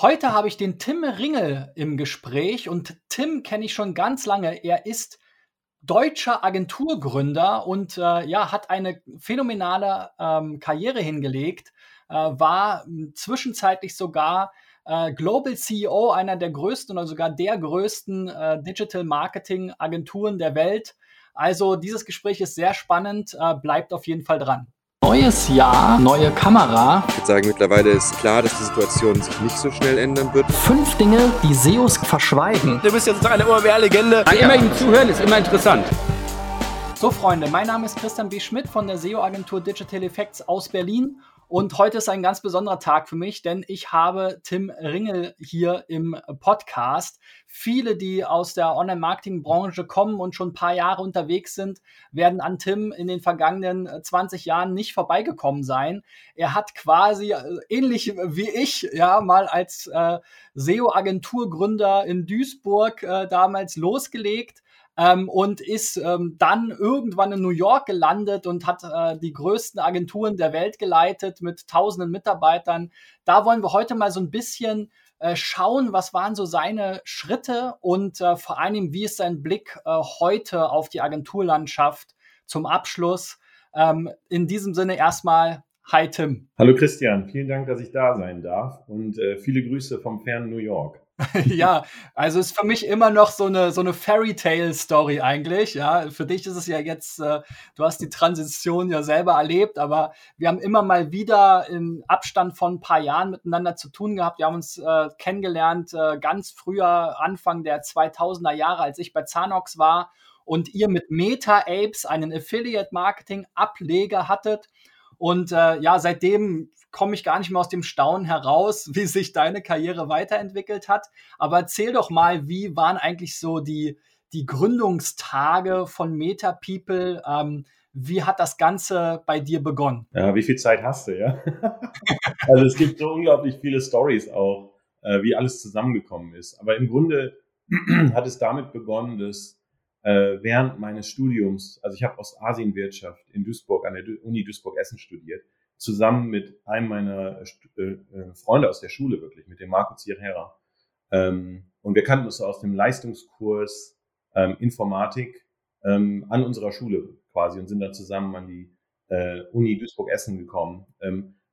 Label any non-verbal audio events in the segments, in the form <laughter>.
Heute habe ich den Tim Ringel im Gespräch und Tim kenne ich schon ganz lange. Er ist deutscher Agenturgründer und äh, ja, hat eine phänomenale ähm, Karriere hingelegt, äh, war zwischenzeitlich sogar äh, Global CEO einer der größten oder sogar der größten äh, Digital Marketing Agenturen der Welt. Also dieses Gespräch ist sehr spannend, äh, bleibt auf jeden Fall dran. Neues Jahr, neue Kamera. Ich würde sagen, mittlerweile ist klar, dass die Situation sich nicht so schnell ändern wird. Fünf Dinge, die SEOs verschweigen. Du bist jetzt eine OMR-Legende. Ja, immer ihm zuhören ist immer interessant. So, Freunde, mein Name ist Christian B. Schmidt von der SEO-Agentur Digital Effects aus Berlin und heute ist ein ganz besonderer Tag für mich, denn ich habe Tim Ringel hier im Podcast. Viele, die aus der Online-Marketing-Branche kommen und schon ein paar Jahre unterwegs sind, werden an Tim in den vergangenen 20 Jahren nicht vorbeigekommen sein. Er hat quasi äh, ähnlich wie ich ja mal als äh, SEO-Agenturgründer in Duisburg äh, damals losgelegt ähm, und ist ähm, dann irgendwann in New York gelandet und hat äh, die größten Agenturen der Welt geleitet mit tausenden Mitarbeitern. Da wollen wir heute mal so ein bisschen äh, schauen, was waren so seine Schritte und äh, vor allem, wie ist sein Blick äh, heute auf die Agenturlandschaft zum Abschluss. Ähm, in diesem Sinne erstmal Hi Tim. Hallo Christian, vielen Dank, dass ich da sein darf und äh, viele Grüße vom fernen New York. <laughs> ja, also ist für mich immer noch so eine, so eine Fairy Tale Story eigentlich. Ja, für dich ist es ja jetzt, äh, du hast die Transition ja selber erlebt, aber wir haben immer mal wieder im Abstand von ein paar Jahren miteinander zu tun gehabt. Wir haben uns äh, kennengelernt äh, ganz früher, Anfang der 2000er Jahre, als ich bei Zanox war und ihr mit Meta Apes einen Affiliate Marketing Ableger hattet. Und äh, ja, seitdem komme ich gar nicht mehr aus dem Staunen heraus, <laughs> wie sich deine Karriere weiterentwickelt hat. Aber erzähl doch mal, wie waren eigentlich so die, die Gründungstage von Meta People? Ähm, wie hat das Ganze bei dir begonnen? Ja, wie viel Zeit hast du, ja? <laughs> also es gibt so unglaublich viele Stories auch, äh, wie alles zusammengekommen ist. Aber im Grunde <clears throat> hat es damit begonnen, dass äh, während meines Studiums, also ich habe Ostasienwirtschaft in Duisburg an der Uni Duisburg-Essen studiert, zusammen mit einem meiner äh, äh, Freunde aus der Schule wirklich, mit dem Marco Zierhera. Ähm, und wir kannten uns aus dem Leistungskurs ähm, Informatik ähm, an unserer Schule quasi und sind dann zusammen an die äh, Uni Duisburg-Essen gekommen.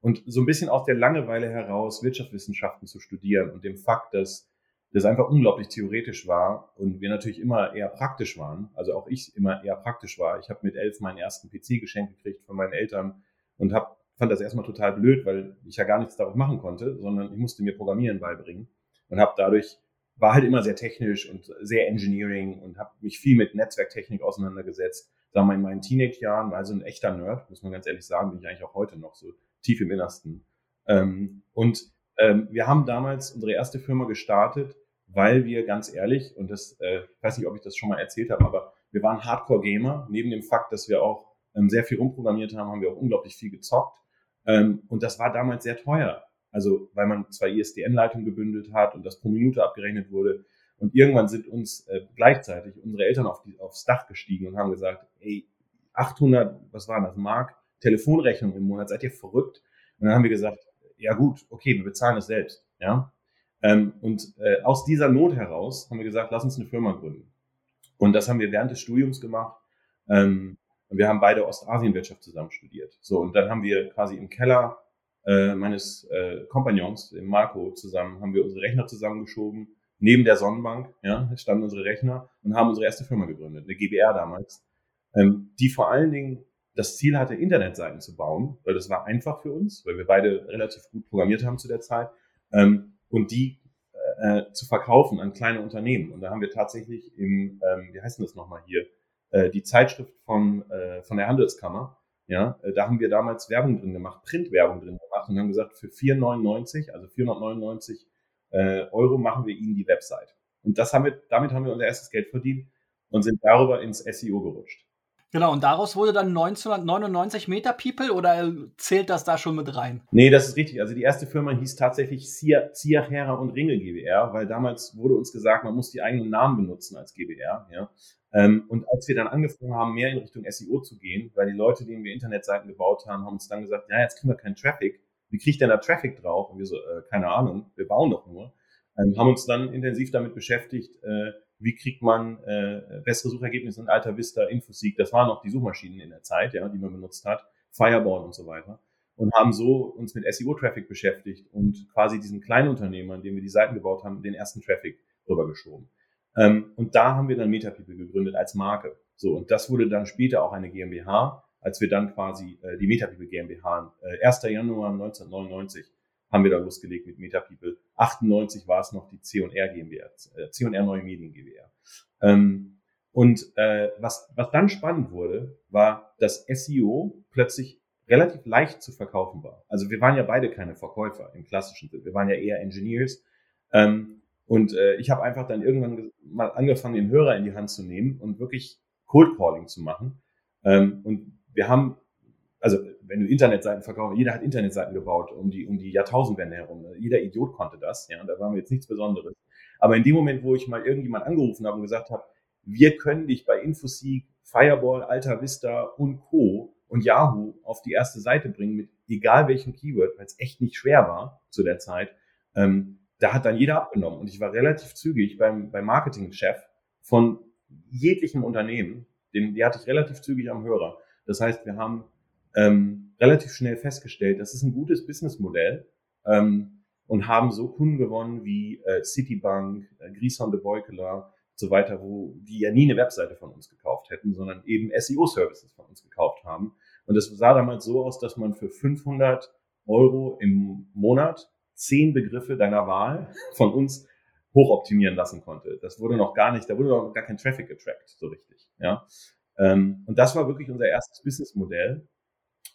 Und so ein bisschen aus der Langeweile heraus Wirtschaftswissenschaften zu studieren und dem Fakt, dass das einfach unglaublich theoretisch war und wir natürlich immer eher praktisch waren, also auch ich immer eher praktisch war. Ich habe mit elf meinen ersten PC geschenkt gekriegt von meinen Eltern und habe fand das erstmal total blöd, weil ich ja gar nichts darauf machen konnte, sondern ich musste mir Programmieren beibringen und habe dadurch war halt immer sehr technisch und sehr Engineering und habe mich viel mit Netzwerktechnik auseinandergesetzt. Sagen wir in meinen Teenage-Jahren war also ein echter Nerd, muss man ganz ehrlich sagen, bin ich eigentlich auch heute noch so tief im Innersten. Ähm, und ähm, wir haben damals unsere erste Firma gestartet, weil wir ganz ehrlich, und das, äh, ich weiß nicht, ob ich das schon mal erzählt habe, aber wir waren Hardcore-Gamer, neben dem Fakt, dass wir auch ähm, sehr viel rumprogrammiert haben, haben wir auch unglaublich viel gezockt. Ähm, und das war damals sehr teuer. Also, weil man zwei ISDN-Leitungen gebündelt hat und das pro Minute abgerechnet wurde. Und irgendwann sind uns äh, gleichzeitig unsere Eltern auf die, aufs Dach gestiegen und haben gesagt, ey, 800, was war das, Mark, Telefonrechnung im Monat, seid ihr verrückt? Und dann haben wir gesagt, ja gut, okay, wir bezahlen es selbst, ja. Ähm, und äh, aus dieser Not heraus haben wir gesagt, lass uns eine Firma gründen. Und das haben wir während des Studiums gemacht. Ähm, und wir haben beide Ostasienwirtschaft zusammen studiert. So, und dann haben wir quasi im Keller äh, meines äh, Kompagnons, dem Marco, zusammen, haben wir unsere Rechner zusammengeschoben. Neben der Sonnenbank, ja, standen unsere Rechner und haben unsere erste Firma gegründet, eine GBR damals, ähm, die vor allen Dingen das Ziel hatte, Internetseiten zu bauen, weil das war einfach für uns, weil wir beide relativ gut programmiert haben zu der Zeit, ähm, und die äh, zu verkaufen an kleine Unternehmen. Und da haben wir tatsächlich im, ähm, wie heißt denn das nochmal hier, äh, die Zeitschrift von, äh, von der Handelskammer. Ja, äh, da haben wir damals Werbung drin gemacht, Printwerbung drin gemacht und haben gesagt, für 4,99, also 499 äh, Euro machen wir Ihnen die Website. Und das haben wir, damit haben wir unser erstes Geld verdient und sind darüber ins SEO gerutscht. Genau, und daraus wurde dann 1999 Meta People oder zählt das da schon mit rein? Nee, das ist richtig. Also die erste Firma hieß tatsächlich Ziachera und Ringe GBR, weil damals wurde uns gesagt, man muss die eigenen Namen benutzen als GBR. Ja. Ähm, und als wir dann angefangen haben, mehr in Richtung SEO zu gehen, weil die Leute, denen wir Internetseiten gebaut haben, haben uns dann gesagt, ja, jetzt kriegen wir keinen Traffic, Wie kriegt denn da Traffic drauf? Und wir so, äh, keine Ahnung, wir bauen doch nur. Ähm, haben uns dann intensiv damit beschäftigt, äh, wie kriegt man äh, bessere Suchergebnisse in Alta Vista, Infoseek, das waren noch die Suchmaschinen in der Zeit, ja, die man benutzt hat, Fireball und so weiter. Und haben so uns mit SEO-Traffic beschäftigt und quasi diesen kleinen Unternehmern, denen wir die Seiten gebaut haben, den ersten Traffic rübergeschoben. Ähm, und da haben wir dann MetaPeople gegründet als Marke. So, und das wurde dann später auch eine GmbH, als wir dann quasi äh, die MetaPeople GmbH, äh, 1. Januar 1999 haben wir da losgelegt mit MetaPeople. 98 war es noch die C&R GmbH, äh, C&R Neue Medien GmbH. Ähm, und äh, was, was dann spannend wurde, war, dass SEO plötzlich relativ leicht zu verkaufen war. Also wir waren ja beide keine Verkäufer im klassischen Sinne. Wir waren ja eher Engineers. Ähm, und äh, ich habe einfach dann irgendwann mal angefangen, den Hörer in die Hand zu nehmen und wirklich Cold Calling zu machen. Ähm, und wir haben, also wenn du Internetseiten verkaufst, jeder hat Internetseiten gebaut um die, um die Jahrtausendwende herum. Jeder Idiot konnte das, ja, und da waren wir jetzt nichts Besonderes. Aber in dem Moment, wo ich mal irgendjemand angerufen habe und gesagt habe, wir können dich bei Infoseek, Fireball, Alta Vista und Co. und Yahoo auf die erste Seite bringen mit egal welchem Keyword, weil es echt nicht schwer war zu der Zeit, ähm, da hat dann jeder abgenommen. Und ich war relativ zügig beim, beim Marketingchef von jeglichem Unternehmen, den, die hatte ich relativ zügig am Hörer. Das heißt, wir haben ähm, relativ schnell festgestellt, das ist ein gutes Businessmodell ähm, und haben so Kunden gewonnen wie äh, Citibank, äh, Grison de Beukeler so weiter, wo die ja nie eine Webseite von uns gekauft hätten, sondern eben SEO-Services von uns gekauft haben. Und das sah damals so aus, dass man für 500 Euro im Monat zehn Begriffe deiner Wahl von uns hochoptimieren lassen konnte. Das wurde noch gar nicht, da wurde noch gar kein Traffic getrackt, so richtig. Ja. Ähm, und das war wirklich unser erstes Businessmodell.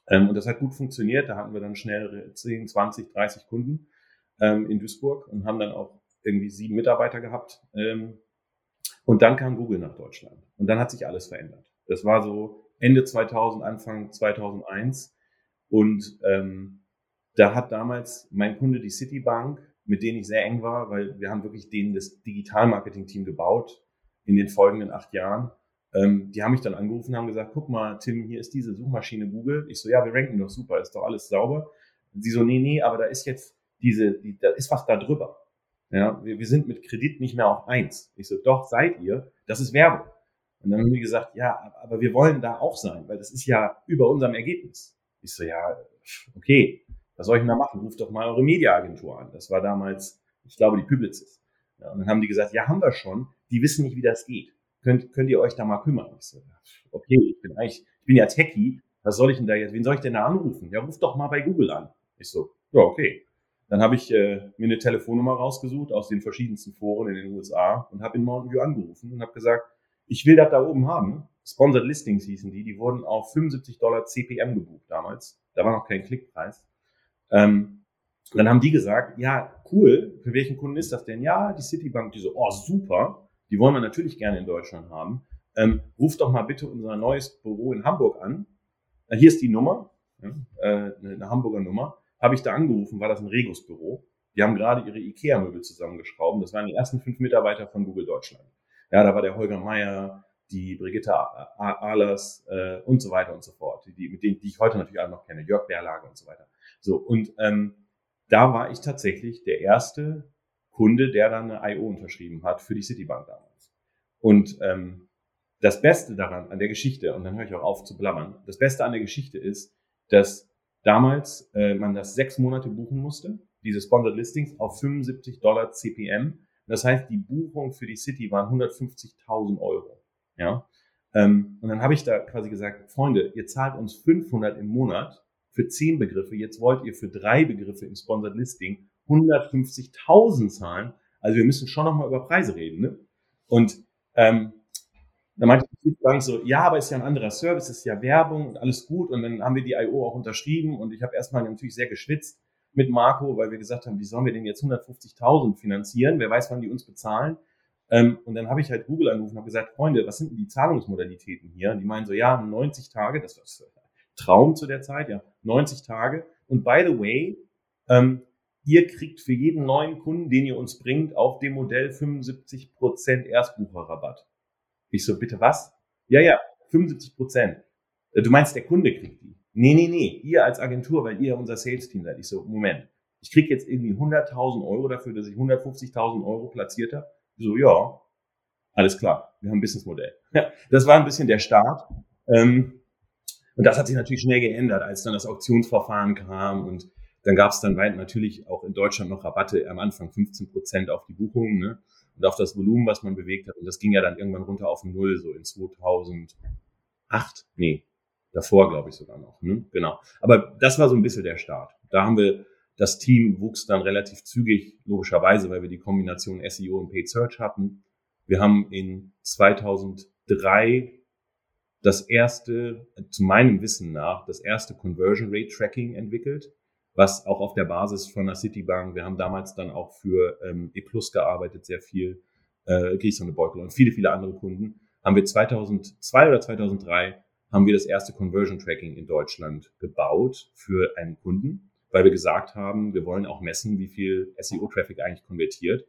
Ähm, und das hat gut funktioniert. Da hatten wir dann schnell 10, 20, 30 Kunden ähm, in Duisburg und haben dann auch irgendwie sieben Mitarbeiter gehabt. und dann kam Google nach Deutschland. Und dann hat sich alles verändert. Das war so Ende 2000, Anfang 2001. Und ähm, da hat damals mein Kunde die Citibank, mit denen ich sehr eng war, weil wir haben wirklich denen das Digital-Marketing-Team gebaut in den folgenden acht Jahren. Ähm, die haben mich dann angerufen und haben gesagt, guck mal, Tim, hier ist diese Suchmaschine Google. Ich so, ja, wir ranken doch super, ist doch alles sauber. Sie so, nee, nee, aber da ist jetzt diese, die, da ist was da drüber. Ja, wir, wir sind mit Kredit nicht mehr auf eins. Ich so, doch, seid ihr, das ist Werbung. Und dann haben die gesagt, ja, aber wir wollen da auch sein, weil das ist ja über unserem Ergebnis. Ich so, ja, okay. Was soll ich denn da machen? Ruft doch mal eure Mediaagentur an. Das war damals, ich glaube, die Publicis. Ja, und dann haben die gesagt, ja, haben wir schon. Die wissen nicht, wie das geht. Könnt, könnt ihr euch da mal kümmern? Ich so, okay, ich bin eigentlich, ich bin ja Techie. Was soll ich denn da jetzt, wen soll ich denn da anrufen? Ja, ruft doch mal bei Google an. Ich so, ja, okay. Dann habe ich äh, mir eine Telefonnummer rausgesucht aus den verschiedensten Foren in den USA und habe in Mountain View angerufen und habe gesagt, ich will das da oben haben. Sponsored Listings hießen die. Die wurden auf 75 Dollar CPM gebucht damals. Da war noch kein Klickpreis. Ähm, dann haben die gesagt, ja, cool, für welchen Kunden ist das denn? Ja, die Citibank, die so, oh, super, die wollen wir natürlich gerne in Deutschland haben. Ähm, ruf doch mal bitte unser neues Büro in Hamburg an. Äh, hier ist die Nummer, ja, äh, eine Hamburger Nummer. Habe ich da angerufen, war das ein Regus-Büro. Die haben gerade ihre IKEA-Möbel zusammengeschraubt. Das waren die ersten fünf Mitarbeiter von Google Deutschland. Ja, da war der Holger Meier, die Brigitte Ahlers äh, und so weiter und so fort, die, mit denen, die ich heute natürlich alle noch kenne, Jörg Berlage und so weiter. So, und ähm, da war ich tatsächlich der erste Kunde, der dann eine IO unterschrieben hat für die Citibank damals. Und ähm, das Beste daran, an der Geschichte, und dann höre ich auch auf zu blabbern, das Beste an der Geschichte ist, dass damals äh, man das sechs Monate buchen musste, diese Sponsored Listings auf 75 Dollar CPM. Das heißt, die Buchung für die City waren 150.000 Euro. Ja. Ähm, und dann habe ich da quasi gesagt, Freunde, ihr zahlt uns 500 im Monat für zehn Begriffe, jetzt wollt ihr für drei Begriffe im Sponsored Listing 150.000 zahlen. Also wir müssen schon nochmal über Preise reden. Ne? Und ähm, da meinte Bank so, ja, aber ist ja ein anderer Service, ist ja Werbung und alles gut. Und dann haben wir die IO auch unterschrieben und ich habe erstmal natürlich sehr geschwitzt mit Marco, weil wir gesagt haben, wie sollen wir denn jetzt 150.000 finanzieren? Wer weiß, wann die uns bezahlen? Ähm, und dann habe ich halt Google angerufen und habe gesagt, Freunde, was sind denn die Zahlungsmodalitäten hier? Und die meinen so, ja, 90 Tage, das war Traum zu der Zeit, ja, 90 Tage. Und by the way, ähm, ihr kriegt für jeden neuen Kunden, den ihr uns bringt, auf dem Modell 75% Erstbucherrabatt. Ich so, bitte was? Ja, ja, 75%. Äh, du meinst, der Kunde kriegt die? nee, nee, nee, ihr als Agentur, weil ihr unser Sales-Team seid. Ich so, Moment, ich kriege jetzt irgendwie 100.000 Euro dafür, dass ich 150.000 Euro platziert habe. So, ja, alles klar, wir haben ein Businessmodell. Ja, <laughs> das war ein bisschen der Start. Ähm, und das hat sich natürlich schnell geändert, als dann das Auktionsverfahren kam und dann gab es dann weit natürlich auch in Deutschland noch Rabatte am Anfang 15 Prozent auf die Buchungen ne? und auf das Volumen, was man bewegt hat. Und das ging ja dann irgendwann runter auf Null, so in 2008. Nee, davor glaube ich sogar noch. Ne? Genau. Aber das war so ein bisschen der Start. Da haben wir, das Team wuchs dann relativ zügig, logischerweise, weil wir die Kombination SEO und Paid Search hatten. Wir haben in 2003 das erste, zu meinem Wissen nach, das erste Conversion Rate Tracking entwickelt was auch auf der Basis von der Citibank, wir haben damals dann auch für ähm, E Plus gearbeitet, sehr viel, äh, Griechenland Beutel und viele, viele andere Kunden, haben wir 2002 oder 2003 haben wir das erste Conversion Tracking in Deutschland gebaut für einen Kunden, weil wir gesagt haben, wir wollen auch messen, wie viel SEO-Traffic eigentlich konvertiert.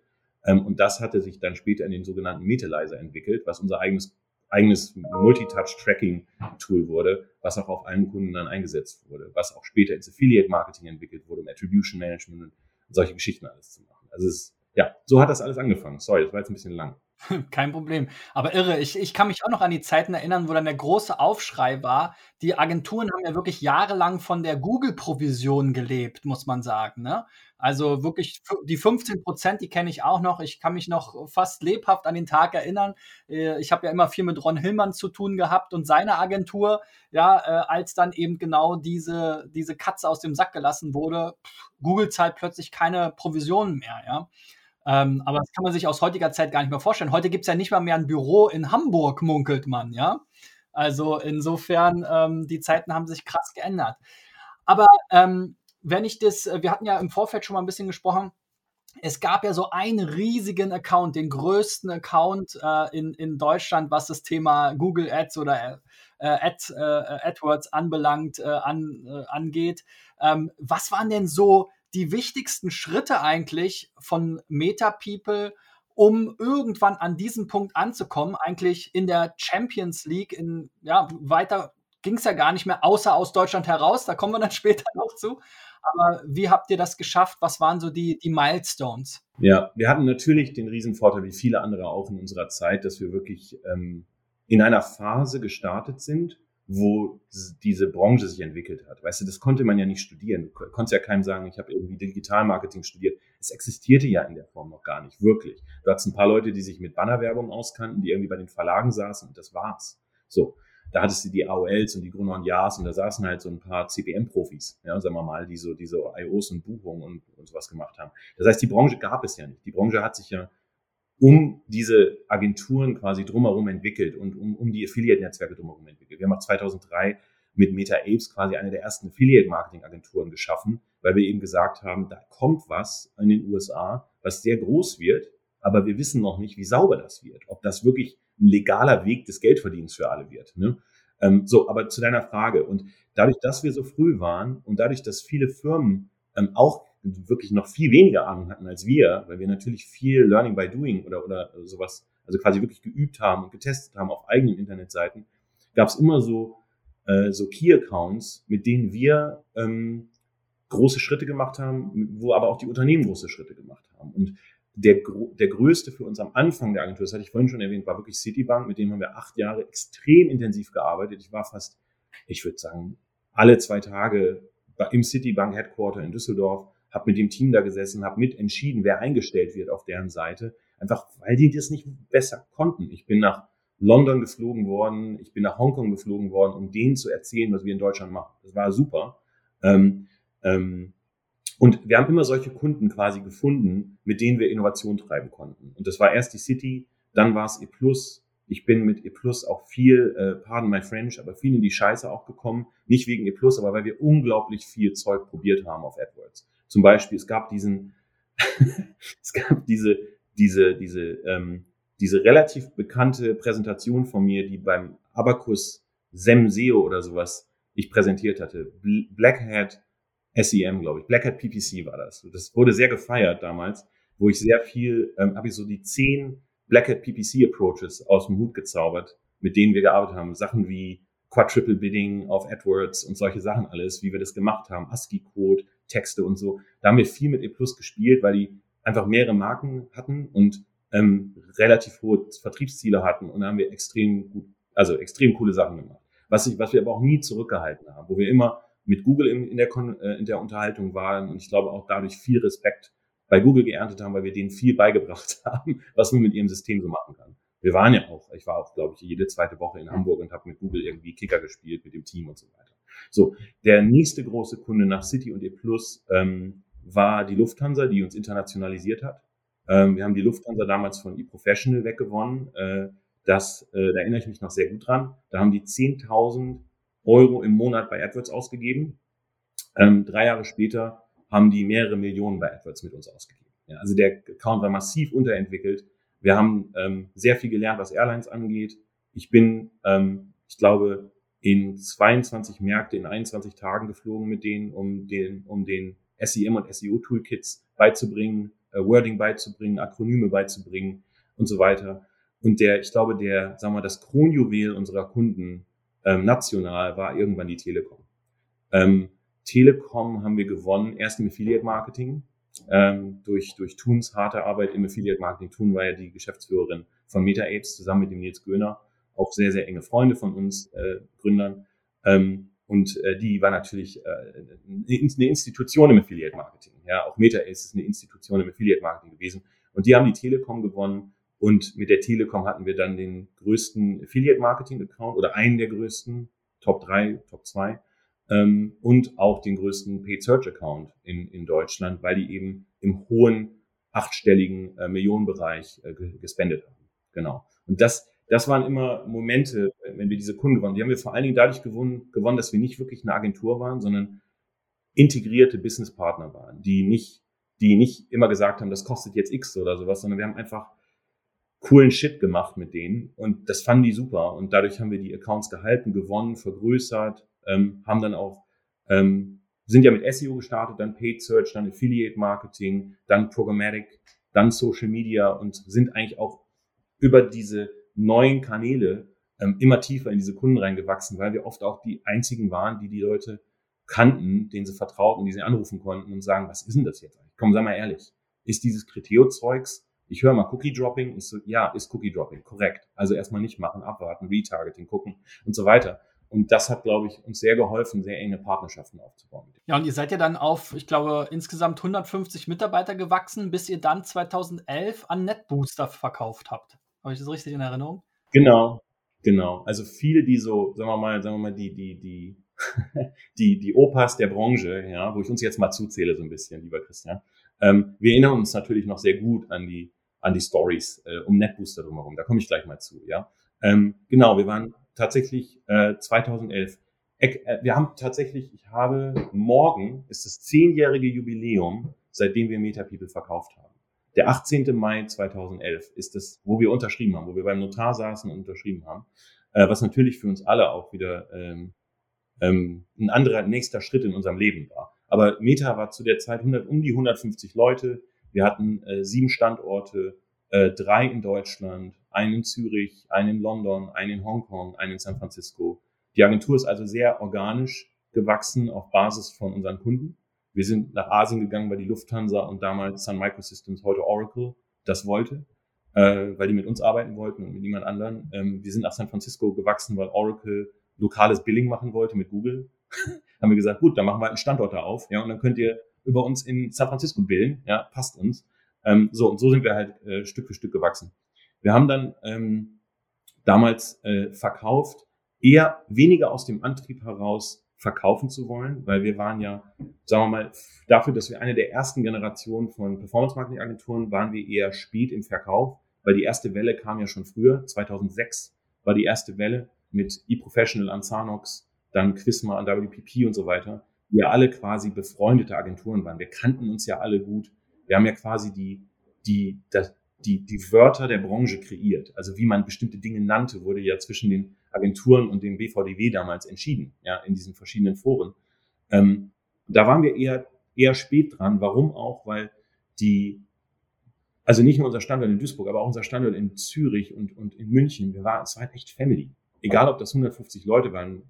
Ähm, und das hatte sich dann später in den sogenannten Metalizer entwickelt, was unser eigenes eigenes Multitouch-Tracking-Tool wurde, was auch auf allen Kunden dann eingesetzt wurde, was auch später ins Affiliate-Marketing entwickelt wurde, um Attribution Management und solche Geschichten alles zu machen. Also es ja, so hat das alles angefangen. Sorry, das war jetzt ein bisschen lang. <laughs> Kein Problem. Aber irre, ich, ich kann mich auch noch an die Zeiten erinnern, wo dann der große Aufschrei war. Die Agenturen haben ja wirklich jahrelang von der Google-Provision gelebt, muss man sagen. Ne? Also wirklich die 15 Prozent, die kenne ich auch noch. Ich kann mich noch fast lebhaft an den Tag erinnern. Äh, ich habe ja immer viel mit Ron Hillmann zu tun gehabt und seiner Agentur. Ja, äh, als dann eben genau diese, diese Katze aus dem Sack gelassen wurde, Google zahlt plötzlich keine Provisionen mehr. Ja. Ähm, aber das kann man sich aus heutiger Zeit gar nicht mehr vorstellen. Heute gibt es ja nicht mal mehr ein Büro in Hamburg, munkelt man, ja. Also insofern, ähm, die Zeiten haben sich krass geändert. Aber ähm, wenn ich das, äh, wir hatten ja im Vorfeld schon mal ein bisschen gesprochen, es gab ja so einen riesigen Account, den größten Account äh, in, in Deutschland, was das Thema Google Ads oder äh, Ad, äh, AdWords anbelangt, äh, an, äh, angeht. Ähm, was waren denn so die wichtigsten Schritte eigentlich von Meta People, um irgendwann an diesen Punkt anzukommen, eigentlich in der Champions League, in, ja, weiter ging es ja gar nicht mehr, außer aus Deutschland heraus, da kommen wir dann <laughs> später noch zu. Aber wie habt ihr das geschafft? Was waren so die, die Milestones? Ja, wir hatten natürlich den Riesenvorteil, wie viele andere auch in unserer Zeit, dass wir wirklich ähm, in einer Phase gestartet sind, wo diese Branche sich entwickelt hat. Weißt du, das konnte man ja nicht studieren. Du konntest ja keinem sagen, ich habe irgendwie Digitalmarketing studiert. Es existierte ja in der Form noch gar nicht, wirklich. Du hattest ein paar Leute, die sich mit Bannerwerbung auskannten, die irgendwie bei den Verlagen saßen und das war's. So. Da hattest du die AOLs und die Gruner und Ja's und da saßen halt so ein paar CPM-Profis, ja, sagen wir mal, die so diese IOs und Buchungen und, und sowas gemacht haben. Das heißt, die Branche gab es ja nicht. Die Branche hat sich ja um diese Agenturen quasi drumherum entwickelt und um, um die Affiliate-Netzwerke drumherum entwickelt. Wir haben auch 2003 mit Meta Apes quasi eine der ersten Affiliate-Marketing-Agenturen geschaffen, weil wir eben gesagt haben, da kommt was in den USA, was sehr groß wird, aber wir wissen noch nicht, wie sauber das wird, ob das wirklich ein legaler Weg des Geldverdienens für alle wird. Ne? Ähm, so, aber zu deiner Frage. Und dadurch, dass wir so früh waren und dadurch, dass viele Firmen ähm, auch wirklich noch viel weniger Ahnung hatten als wir, weil wir natürlich viel Learning by Doing oder, oder sowas, also quasi wirklich geübt haben und getestet haben auf eigenen Internetseiten, gab es immer so, äh, so Key-Accounts, mit denen wir ähm, große Schritte gemacht haben, wo aber auch die Unternehmen große Schritte gemacht haben. Und der, der größte für uns am Anfang der Agentur, das hatte ich vorhin schon erwähnt, war wirklich Citibank, mit dem haben wir acht Jahre extrem intensiv gearbeitet. Ich war fast, ich würde sagen, alle zwei Tage im Citibank Headquarter in Düsseldorf habe mit dem Team da gesessen, habe mit entschieden, wer eingestellt wird auf deren Seite, einfach weil die das nicht besser konnten. Ich bin nach London geflogen worden, ich bin nach Hongkong geflogen worden, um denen zu erzählen, was wir in Deutschland machen. Das war super. Ähm, ähm, und wir haben immer solche Kunden quasi gefunden, mit denen wir Innovation treiben konnten. Und das war erst die City, dann war es E+. Ich bin mit E auch viel, äh, pardon my French, aber viel in die Scheiße auch gekommen. Nicht wegen E aber weil wir unglaublich viel Zeug probiert haben auf AdWords. Zum Beispiel, es gab diesen, <laughs> es gab diese, diese, diese, ähm, diese relativ bekannte Präsentation von mir, die beim Abacus SEM-SEO oder sowas ich präsentiert hatte. Black Hat SEM, glaube ich. Black Hat PPC war das. Das wurde sehr gefeiert damals, wo ich sehr viel, ähm, habe ich so die zehn Black Hat PPC Approaches aus dem Hut gezaubert, mit denen wir gearbeitet haben. Sachen wie Quadruple Bidding auf AdWords und solche Sachen alles, wie wir das gemacht haben, ASCII-Code, Texte und so. Da haben wir viel mit E Plus gespielt, weil die einfach mehrere Marken hatten und ähm, relativ hohe Vertriebsziele hatten und da haben wir extrem gut, also extrem coole Sachen gemacht. Was, ich, was wir aber auch nie zurückgehalten haben, wo wir immer mit Google in, in, der, äh, in der Unterhaltung waren und ich glaube auch dadurch viel Respekt bei Google geerntet haben, weil wir denen viel beigebracht <laughs> haben, was man mit ihrem System so machen kann. Wir waren ja auch, ich war auch, glaube ich, jede zweite Woche in Hamburg und habe mit Google irgendwie Kicker gespielt mit dem Team und so weiter. So, der nächste große Kunde nach City und E Plus ähm, war die Lufthansa, die uns internationalisiert hat. Ähm, wir haben die Lufthansa damals von eProfessional weggewonnen. Äh, das, äh, da erinnere ich mich noch sehr gut dran. Da haben die 10.000 Euro im Monat bei AdWords ausgegeben. Ähm, drei Jahre später haben die mehrere Millionen bei AdWords mit uns ausgegeben. Ja, also der Account war massiv unterentwickelt. Wir haben ähm, sehr viel gelernt, was Airlines angeht. Ich bin, ähm, ich glaube, in 22 Märkte in 21 Tagen geflogen mit denen, um den, um den SEM und SEO Toolkits beizubringen, äh, Wording beizubringen, Akronyme beizubringen und so weiter. Und der, ich glaube, der, sagen wir, das Kronjuwel unserer Kunden ähm, national war irgendwann die Telekom. Ähm, Telekom haben wir gewonnen, erst im Affiliate Marketing, ähm, durch, durch Tuns harte Arbeit im Affiliate Marketing. Tun war ja die Geschäftsführerin von MetaApes zusammen mit dem Nils Göhner, auch sehr, sehr enge Freunde von uns äh, Gründern. Ähm, und äh, die war natürlich äh, eine Institution im Affiliate Marketing. Ja, auch MetaAce ist eine Institution im Affiliate Marketing gewesen. Und die haben die Telekom gewonnen. Und mit der Telekom hatten wir dann den größten Affiliate Marketing Account oder einen der größten, Top 3, Top 2. Ähm, und auch den größten Paid Search Account in, in Deutschland, weil die eben im hohen achtstelligen äh, Millionenbereich äh, gespendet haben. Genau. Und das, das waren immer Momente, wenn wir diese Kunden gewonnen. Die haben wir vor allen Dingen dadurch gewonnen, gewonnen, dass wir nicht wirklich eine Agentur waren, sondern integrierte Businesspartner waren, die nicht, die nicht immer gesagt haben, das kostet jetzt X oder sowas, sondern wir haben einfach coolen Shit gemacht mit denen und das fanden die super und dadurch haben wir die Accounts gehalten, gewonnen, vergrößert, ähm, haben dann auch ähm, sind ja mit SEO gestartet, dann Paid Search, dann Affiliate Marketing, dann Programmatic, dann Social Media und sind eigentlich auch über diese neuen Kanäle ähm, immer tiefer in diese Kunden reingewachsen, weil wir oft auch die einzigen waren, die die Leute kannten, denen sie vertrauten, die sie anrufen konnten und sagen, was ist denn das jetzt eigentlich? Komm, sei mal ehrlich. Ist dieses Kriteo-Zeugs, ich höre mal Cookie-Dropping, ich so, ja, ist Cookie-Dropping, korrekt. Also erstmal nicht machen, abwarten, Retargeting gucken und so weiter. Und das hat, glaube ich, uns sehr geholfen, sehr enge Partnerschaften aufzubauen. Ja, und ihr seid ja dann auf, ich glaube, insgesamt 150 Mitarbeiter gewachsen, bis ihr dann 2011 an NetBooster verkauft habt. Habe ich das richtig in Erinnerung? Genau, genau. Also viele, die so, sagen wir mal, sagen wir mal, die, die, die, <laughs> die, die Opas der Branche, ja, wo ich uns jetzt mal zuzähle so ein bisschen, lieber Christian. Ähm, wir erinnern uns natürlich noch sehr gut an die, an die Stories äh, um NetBooster drumherum. Da komme ich gleich mal zu, ja. Ähm, genau, wir waren tatsächlich äh, 2011. Äh, wir haben tatsächlich, ich habe morgen ist das zehnjährige Jubiläum, seitdem wir MetaPeople verkauft haben. Der 18. Mai 2011 ist es, wo wir unterschrieben haben, wo wir beim Notar saßen und unterschrieben haben, äh, was natürlich für uns alle auch wieder ähm, ähm, ein anderer nächster Schritt in unserem Leben war. Aber Meta war zu der Zeit 100, um die 150 Leute. Wir hatten äh, sieben Standorte, äh, drei in Deutschland, einen in Zürich, einen in London, einen in Hongkong, einen in San Francisco. Die Agentur ist also sehr organisch gewachsen auf Basis von unseren Kunden. Wir sind nach Asien gegangen, weil die Lufthansa und damals Sun Microsystems, heute Oracle, das wollte, äh, weil die mit uns arbeiten wollten und mit niemand anderen. Ähm, wir sind nach San Francisco gewachsen, weil Oracle lokales Billing machen wollte mit Google. <laughs> haben wir gesagt, gut, dann machen wir halt einen Standort da auf, ja, und dann könnt ihr über uns in San Francisco billen, ja, passt uns. Ähm, so, und so sind wir halt äh, Stück für Stück gewachsen. Wir haben dann ähm, damals äh, verkauft, eher weniger aus dem Antrieb heraus, verkaufen zu wollen, weil wir waren ja, sagen wir mal, dafür, dass wir eine der ersten Generationen von Performance-Marketing-Agenturen waren wir eher spät im Verkauf, weil die erste Welle kam ja schon früher, 2006 war die erste Welle mit eProfessional an Zanox, dann Quisma an WPP und so weiter, ja alle quasi befreundete Agenturen waren. Wir kannten uns ja alle gut. Wir haben ja quasi die, die, das, die, die Wörter der Branche kreiert. Also wie man bestimmte Dinge nannte, wurde ja zwischen den Agenturen und dem BVDW damals entschieden, ja, in diesen verschiedenen Foren. Ähm, da waren wir eher, eher spät dran. Warum auch? Weil die, also nicht nur unser Standort in Duisburg, aber auch unser Standort in Zürich und, und in München, wir waren, es war echt Family. egal ob das 150 Leute waren,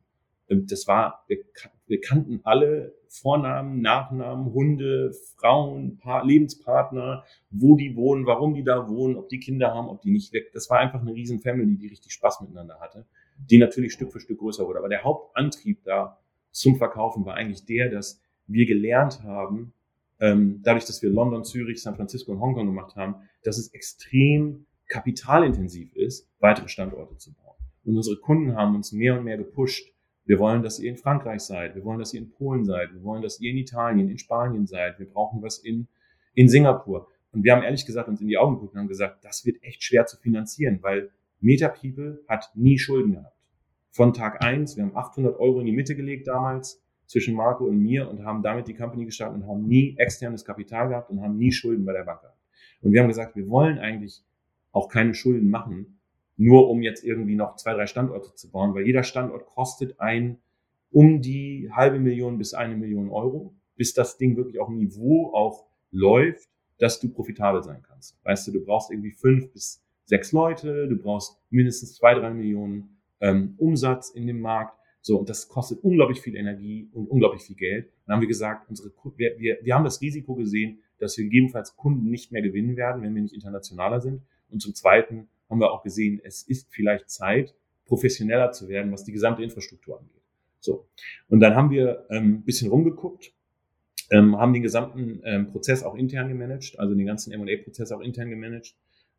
das war, wir, wir kannten alle Vornamen, Nachnamen, Hunde, Frauen, Paar, Lebenspartner, wo die wohnen, warum die da wohnen, ob die Kinder haben, ob die nicht weg. Das war einfach eine riesen Family, die richtig Spaß miteinander hatte, die natürlich Stück für Stück größer wurde. Aber der Hauptantrieb da zum Verkaufen war eigentlich der, dass wir gelernt haben, ähm, dadurch, dass wir London, Zürich, San Francisco und Hongkong gemacht haben, dass es extrem kapitalintensiv ist, weitere Standorte zu bauen. Und unsere Kunden haben uns mehr und mehr gepusht. Wir wollen, dass ihr in Frankreich seid. Wir wollen, dass ihr in Polen seid. Wir wollen, dass ihr in Italien, in Spanien seid. Wir brauchen was in, in Singapur. Und wir haben ehrlich gesagt uns in die Augen geguckt und haben gesagt, das wird echt schwer zu finanzieren, weil MetaPeople hat nie Schulden gehabt. Von Tag eins, wir haben 800 Euro in die Mitte gelegt damals zwischen Marco und mir und haben damit die Company gestartet und haben nie externes Kapital gehabt und haben nie Schulden bei der Bank gehabt. Und wir haben gesagt, wir wollen eigentlich auch keine Schulden machen, nur um jetzt irgendwie noch zwei, drei Standorte zu bauen, weil jeder Standort kostet ein um die halbe Million bis eine Million Euro, bis das Ding wirklich auf Niveau auch läuft, dass du profitabel sein kannst. Weißt du, du brauchst irgendwie fünf bis sechs Leute, du brauchst mindestens zwei, drei Millionen ähm, Umsatz in dem Markt. So, und das kostet unglaublich viel Energie und unglaublich viel Geld. Dann haben wir gesagt, unsere, wir, wir, wir haben das Risiko gesehen, dass wir gegebenenfalls Kunden nicht mehr gewinnen werden, wenn wir nicht internationaler sind. Und zum Zweiten haben wir auch gesehen, es ist vielleicht Zeit, professioneller zu werden, was die gesamte Infrastruktur angeht. So. Und dann haben wir ähm, ein bisschen rumgeguckt, ähm, haben den gesamten ähm, Prozess auch intern gemanagt, also den ganzen M&A-Prozess auch intern gemanagt.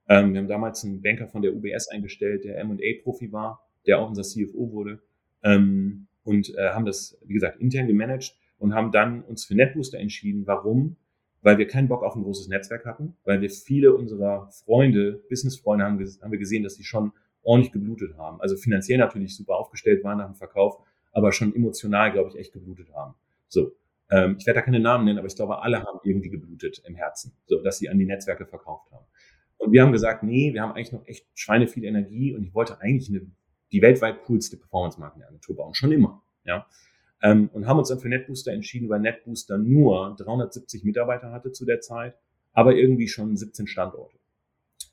Ähm, wir haben damals einen Banker von der UBS eingestellt, der M&A-Profi war, der auch unser CFO wurde, ähm, und äh, haben das, wie gesagt, intern gemanagt und haben dann uns für NetBooster entschieden. Warum? Weil wir keinen Bock auf ein großes Netzwerk hatten, weil wir viele unserer Freunde, Businessfreunde haben, haben wir gesehen, dass die schon ordentlich geblutet haben. Also finanziell natürlich super aufgestellt waren nach dem Verkauf, aber schon emotional, glaube ich, echt geblutet haben. So. Ähm, ich werde da keine Namen nennen, aber ich glaube, alle haben irgendwie geblutet im Herzen, so dass sie an die Netzwerke verkauft haben. Und wir haben gesagt, nee, wir haben eigentlich noch echt Schweine viel Energie und ich wollte eigentlich eine, die weltweit coolste Performance-Marketing-Agentur bauen, schon immer. Ja. Ähm, und haben uns dann für NetBooster entschieden, weil NetBooster nur 370 Mitarbeiter hatte zu der Zeit, aber irgendwie schon 17 Standorte.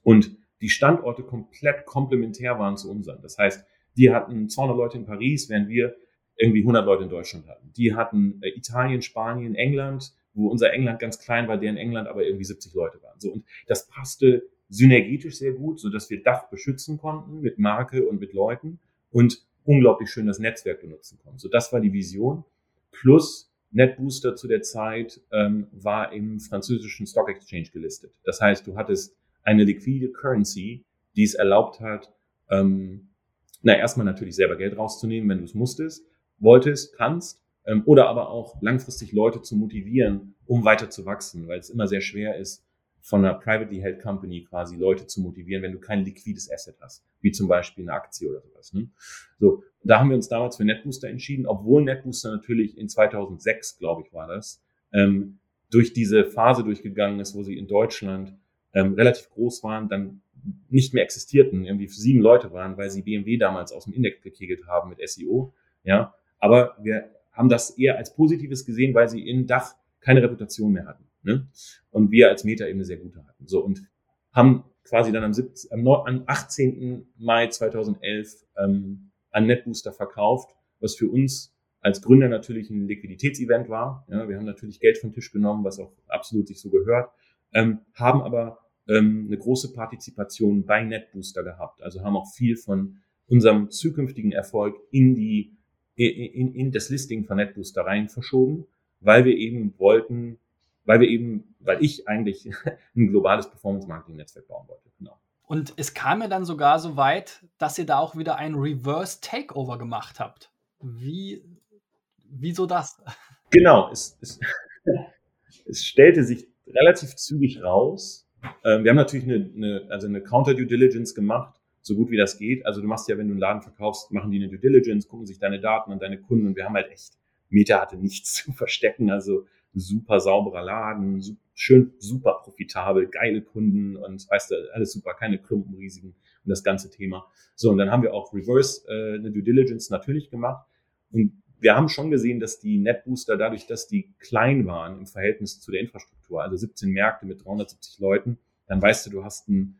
Und die Standorte komplett komplementär waren zu unseren. Das heißt, die hatten 200 Leute in Paris, während wir irgendwie 100 Leute in Deutschland hatten. Die hatten äh, Italien, Spanien, England, wo unser England ganz klein war, deren England aber irgendwie 70 Leute waren. So und das passte synergetisch sehr gut, so dass wir Dach beschützen konnten mit Marke und mit Leuten und unglaublich schön das Netzwerk benutzen konnten. So, das war die Vision. Plus NetBooster zu der Zeit ähm, war im französischen Stock Exchange gelistet. Das heißt, du hattest eine liquide Currency, die es erlaubt hat, ähm, na erstmal natürlich selber Geld rauszunehmen, wenn du es musstest, wolltest, kannst, ähm, oder aber auch langfristig Leute zu motivieren, um weiter zu wachsen, weil es immer sehr schwer ist, von einer privately held company quasi Leute zu motivieren, wenn du kein liquides Asset hast, wie zum Beispiel eine Aktie oder sowas. Ne? So, da haben wir uns damals für NetBooster entschieden, obwohl NetBooster natürlich in 2006, glaube ich, war das, ähm, durch diese Phase durchgegangen ist, wo sie in Deutschland ähm, relativ groß waren, dann nicht mehr existierten, irgendwie sieben Leute waren, weil sie BMW damals aus dem Index gekegelt haben mit SEO. Ja, aber wir haben das eher als Positives gesehen, weil sie in Dach keine Reputation mehr hatten. Ne? Und wir als Meta eben eine sehr gute hatten. So und haben quasi dann am, 17, am, am 18. Mai 2011 ähm, an NetBooster verkauft, was für uns als Gründer natürlich ein Liquiditätsevent war. Ja, wir haben natürlich Geld vom Tisch genommen, was auch absolut sich so gehört, ähm, haben aber ähm, eine große Partizipation bei NetBooster gehabt. Also haben auch viel von unserem zukünftigen Erfolg in die in, in das Listing von NetBooster rein verschoben, weil wir eben wollten, weil wir eben, weil ich eigentlich <laughs> ein globales Performance-Marketing-Netzwerk bauen wollte. Genau. Und es kam ja dann sogar so weit, dass ihr da auch wieder ein Reverse Takeover gemacht habt. Wie, wieso das? <laughs> Genau, es, es, <laughs> es stellte sich relativ zügig raus. Ähm, wir haben natürlich eine, eine, also eine Counter-Due Diligence gemacht, so gut wie das geht. Also du machst ja, wenn du einen Laden verkaufst, machen die eine Due Diligence, gucken sich deine Daten und deine Kunden und wir haben halt echt, Meta hatte nichts <laughs> zu verstecken. Also super sauberer Laden, schön super profitabel, geile Kunden und weißt du, alles super, keine Klumpenrisiken und das ganze Thema. So, und dann haben wir auch Reverse äh, eine Due Diligence natürlich gemacht und wir haben schon gesehen, dass die Netbooster dadurch, dass die klein waren im Verhältnis zu der Infrastruktur, also 17 Märkte mit 370 Leuten, dann weißt du, du hast ein,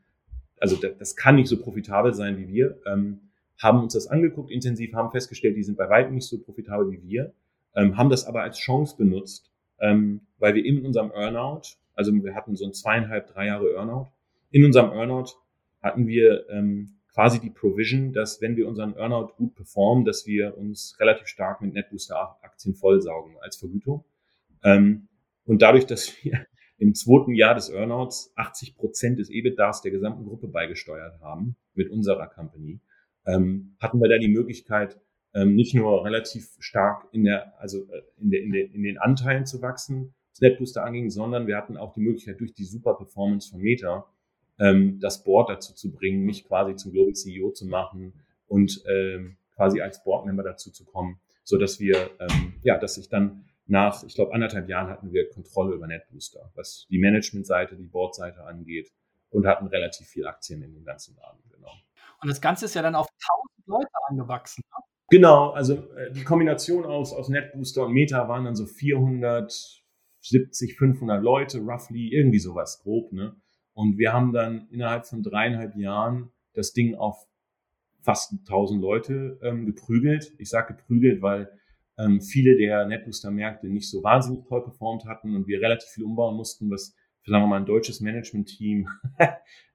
also das kann nicht so profitabel sein wie wir, ähm, haben uns das angeguckt intensiv, haben festgestellt, die sind bei weitem nicht so profitabel wie wir, ähm, haben das aber als Chance benutzt, ähm, weil wir in unserem Earnout, also wir hatten so ein zweieinhalb, drei Jahre Earnout, in unserem Earnout hatten wir ähm, quasi die Provision, dass wenn wir unseren Earnout gut performen, dass wir uns relativ stark mit NetBooster-Aktien vollsaugen als Vergütung. Ähm, und dadurch, dass wir im zweiten Jahr des Earnouts 80 Prozent des EBITDAs der gesamten Gruppe beigesteuert haben mit unserer Company, ähm, hatten wir da die Möglichkeit, ähm, nicht nur relativ stark in der, also äh, in, der, in, der, in den Anteilen zu wachsen, was NetBooster anging, sondern wir hatten auch die Möglichkeit durch die super Performance von Meta, ähm, das Board dazu zu bringen, mich quasi zum Global CEO zu machen und ähm, quasi als Boardmember dazu zu kommen, so dass wir, ähm, ja, dass ich dann nach, ich glaube, anderthalb Jahren hatten wir Kontrolle über NetBooster, was die Managementseite, die Boardseite angeht und hatten relativ viel Aktien in dem ganzen Laden, genau. Und das Ganze ist ja dann auf 1000 Leute angewachsen. Genau, also äh, die Kombination aus, aus NetBooster und Meta waren dann so 470, 500 Leute, roughly, irgendwie sowas grob, ne? Und wir haben dann innerhalb von dreieinhalb Jahren das Ding auf fast 1000 Leute ähm, geprügelt. Ich sage geprügelt, weil ähm, viele der NetBooster-Märkte nicht so wahnsinnig toll performt hatten und wir relativ viel umbauen mussten, was für, sagen wir mal, ein deutsches Management-Team <laughs>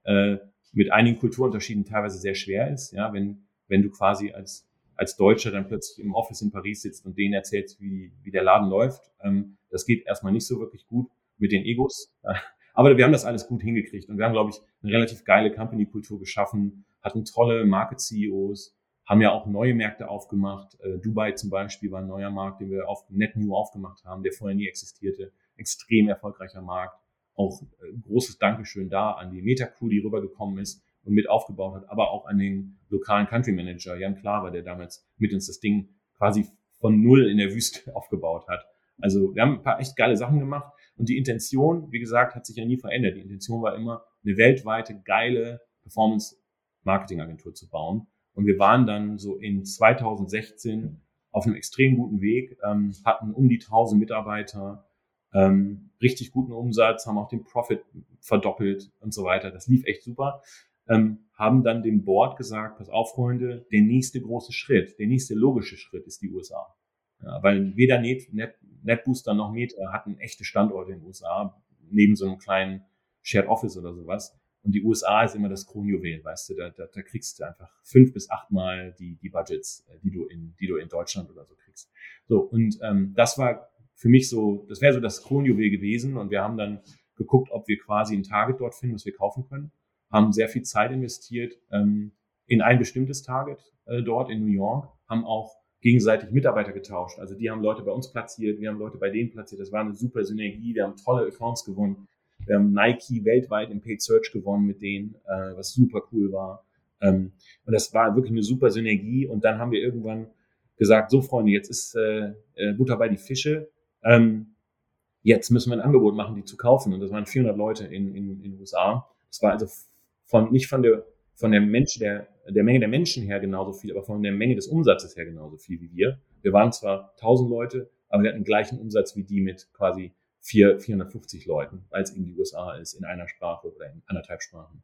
äh, mit einigen Kulturunterschieden teilweise sehr schwer ist. Ja, wenn, wenn du quasi als, als Deutscher dann plötzlich im Office in Paris sitzt und denen erzählst, wie, wie der Laden läuft, ähm, das geht erstmal nicht so wirklich gut mit den Egos. <laughs> Aber wir haben das alles gut hingekriegt und wir haben, glaube ich, eine relativ geile Company-Kultur geschaffen, hatten tolle Market-CEOs, haben ja auch neue Märkte aufgemacht. Äh, Dubai zum Beispiel war ein neuer Markt, den wir auf net new aufgemacht haben, der vorher nie existierte. Extrem erfolgreicher Markt. Auch äh, großes Dankeschön da an die Meta-Crew, die rübergekommen ist und mit aufgebaut hat, aber auch an den lokalen Country Manager, Jan Klaver, der damals mit uns das Ding quasi von null in der Wüste <laughs> aufgebaut hat. Also wir haben ein paar echt geile Sachen gemacht und die Intention, wie gesagt, hat sich ja nie verändert. Die Intention war immer, eine weltweite geile Performance-Marketing-Agentur zu bauen. Und wir waren dann so in 2016 auf einem extrem guten Weg, ähm, hatten um die 1000 Mitarbeiter, ähm, richtig guten Umsatz, haben auch den Profit verdoppelt und so weiter. Das lief echt super. Ähm, haben dann dem Board gesagt, pass auf, Freunde, der nächste große Schritt, der nächste logische Schritt ist die USA. Ja, weil weder Net, Net, NetBooster noch Meta hatten echte Standorte in den USA, neben so einem kleinen Shared Office oder sowas. Und die USA ist immer das Kronjuwel, weißt du, da, da, da kriegst du einfach fünf bis achtmal die, die Budgets, äh, die du in, die du in Deutschland oder so kriegst. So, und ähm, das war für mich so, das wäre so das Kronjuwel gewesen. Und wir haben dann geguckt, ob wir quasi ein Target dort finden, was wir kaufen können. Haben sehr viel Zeit investiert ähm, in ein bestimmtes Target äh, dort in New York, haben auch gegenseitig Mitarbeiter getauscht. Also die haben Leute bei uns platziert, wir haben Leute bei denen platziert. Das war eine super Synergie. Wir haben tolle Accounts gewonnen. Wir haben Nike weltweit im Paid Search gewonnen mit denen, äh, was super cool war. Ähm, und das war wirklich eine super Synergie. Und dann haben wir irgendwann gesagt, so Freunde, jetzt ist äh, äh Butter bei die Fische. Ähm, jetzt müssen wir ein Angebot machen, die zu kaufen. Und das waren 400 Leute in, den USA. Das war also von, nicht von der von der Mensch, der, der Menge der Menschen her genauso viel, aber von der Menge des Umsatzes her genauso viel wie wir. Wir waren zwar 1000 Leute, aber wir hatten den gleichen Umsatz wie die mit quasi 4, 450 Leuten, als in die USA ist, in einer Sprache oder in anderthalb Sprachen.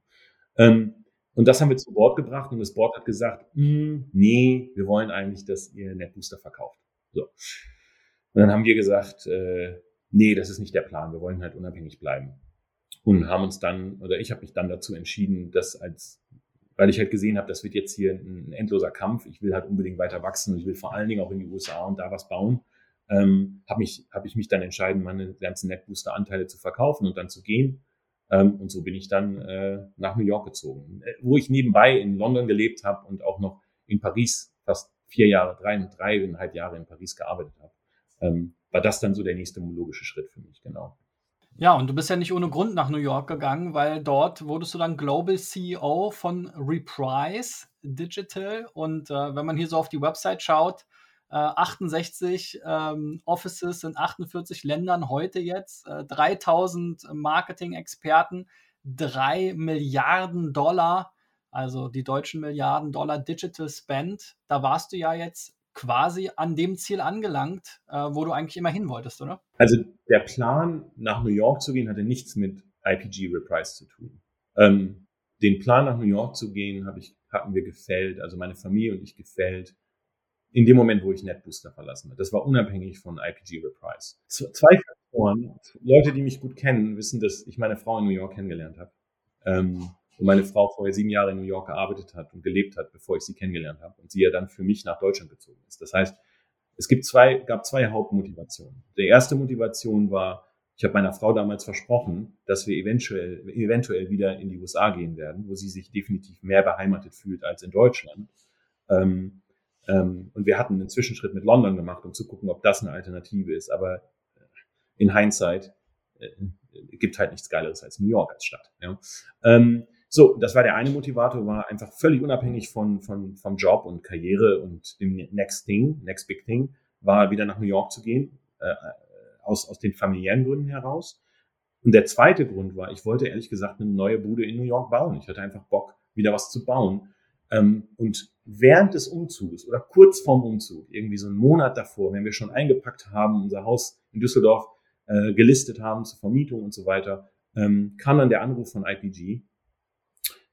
Ähm, und das haben wir zu Bord gebracht und das Board hat gesagt, hm, nee, wir wollen eigentlich, dass ihr NetBooster verkauft. So. Und dann haben wir gesagt, äh, nee, das ist nicht der Plan, wir wollen halt unabhängig bleiben. Und haben uns dann, oder ich habe mich dann dazu entschieden, das als weil ich halt gesehen habe, das wird jetzt hier ein, ein, endloser Kampf. Ich will halt unbedingt weiter wachsen und ich will vor allen Dingen auch in die USA und da was bauen. Ähm, habe mich, hab ich mich dann entschieden, meine ganzen NetBooster-Anteile zu verkaufen und dann zu gehen. Ähm, und so bin ich dann äh, nach New York gezogen, äh, wo ich nebenbei in London gelebt habe und auch noch in Paris fast vier Jahre, drei, dreieinhalb Jahre in Paris gearbeitet habe. Ähm, war das dann so der nächste logische Schritt für mich, genau. Ja, und du bist ja nicht ohne Grund nach New York gegangen, weil dort wurdest du dann Global CEO von Reprise Digital. Und äh, wenn man hier so auf die Website schaut, äh, 68 ähm, Offices in 48 Ländern heute jetzt, äh, 3000 Marketing-Experten, 3 Milliarden Dollar, also die deutschen Milliarden Dollar Digital Spend. Da warst du ja jetzt quasi an dem Ziel angelangt, äh, wo du eigentlich immer hin wolltest, oder? Also der Plan, nach New York zu gehen, hatte nichts mit IPG Reprise zu tun. Ähm, den Plan, nach New York zu gehen, habe ich, hatten wir gefällt, also meine Familie und ich gefällt, in dem Moment, wo ich NetBooster verlassen habe. Das war unabhängig von IPG Reprise. Zwei Faktoren. Leute, die mich gut kennen, wissen, dass ich meine Frau in New York kennengelernt habe. Ähm, und meine Frau vorher sieben Jahre in New York gearbeitet hat und gelebt hat, bevor ich sie kennengelernt habe. Und sie ja dann für mich nach Deutschland gezogen ist. Das heißt, es gibt zwei, gab zwei Hauptmotivationen. Die erste Motivation war, ich habe meiner Frau damals versprochen, dass wir eventuell, eventuell wieder in die USA gehen werden, wo sie sich definitiv mehr beheimatet fühlt als in Deutschland. Ähm, ähm, und wir hatten einen Zwischenschritt mit London gemacht, um zu gucken, ob das eine Alternative ist. Aber äh, in Hindsight äh, gibt halt nichts Geileres als New York als Stadt. Ja. Ähm, so, das war der eine Motivator, war einfach völlig unabhängig von, von, vom Job und Karriere und dem Next Thing, Next Big Thing, war wieder nach New York zu gehen. Äh, aus, aus den familiären Gründen heraus. Und der zweite Grund war, ich wollte ehrlich gesagt eine neue Bude in New York bauen. Ich hatte einfach Bock, wieder was zu bauen. Ähm, und während des Umzugs oder kurz vorm Umzug, irgendwie so einen Monat davor, wenn wir schon eingepackt haben, unser Haus in Düsseldorf äh, gelistet haben zur Vermietung und so weiter, ähm, kam dann der Anruf von IPG,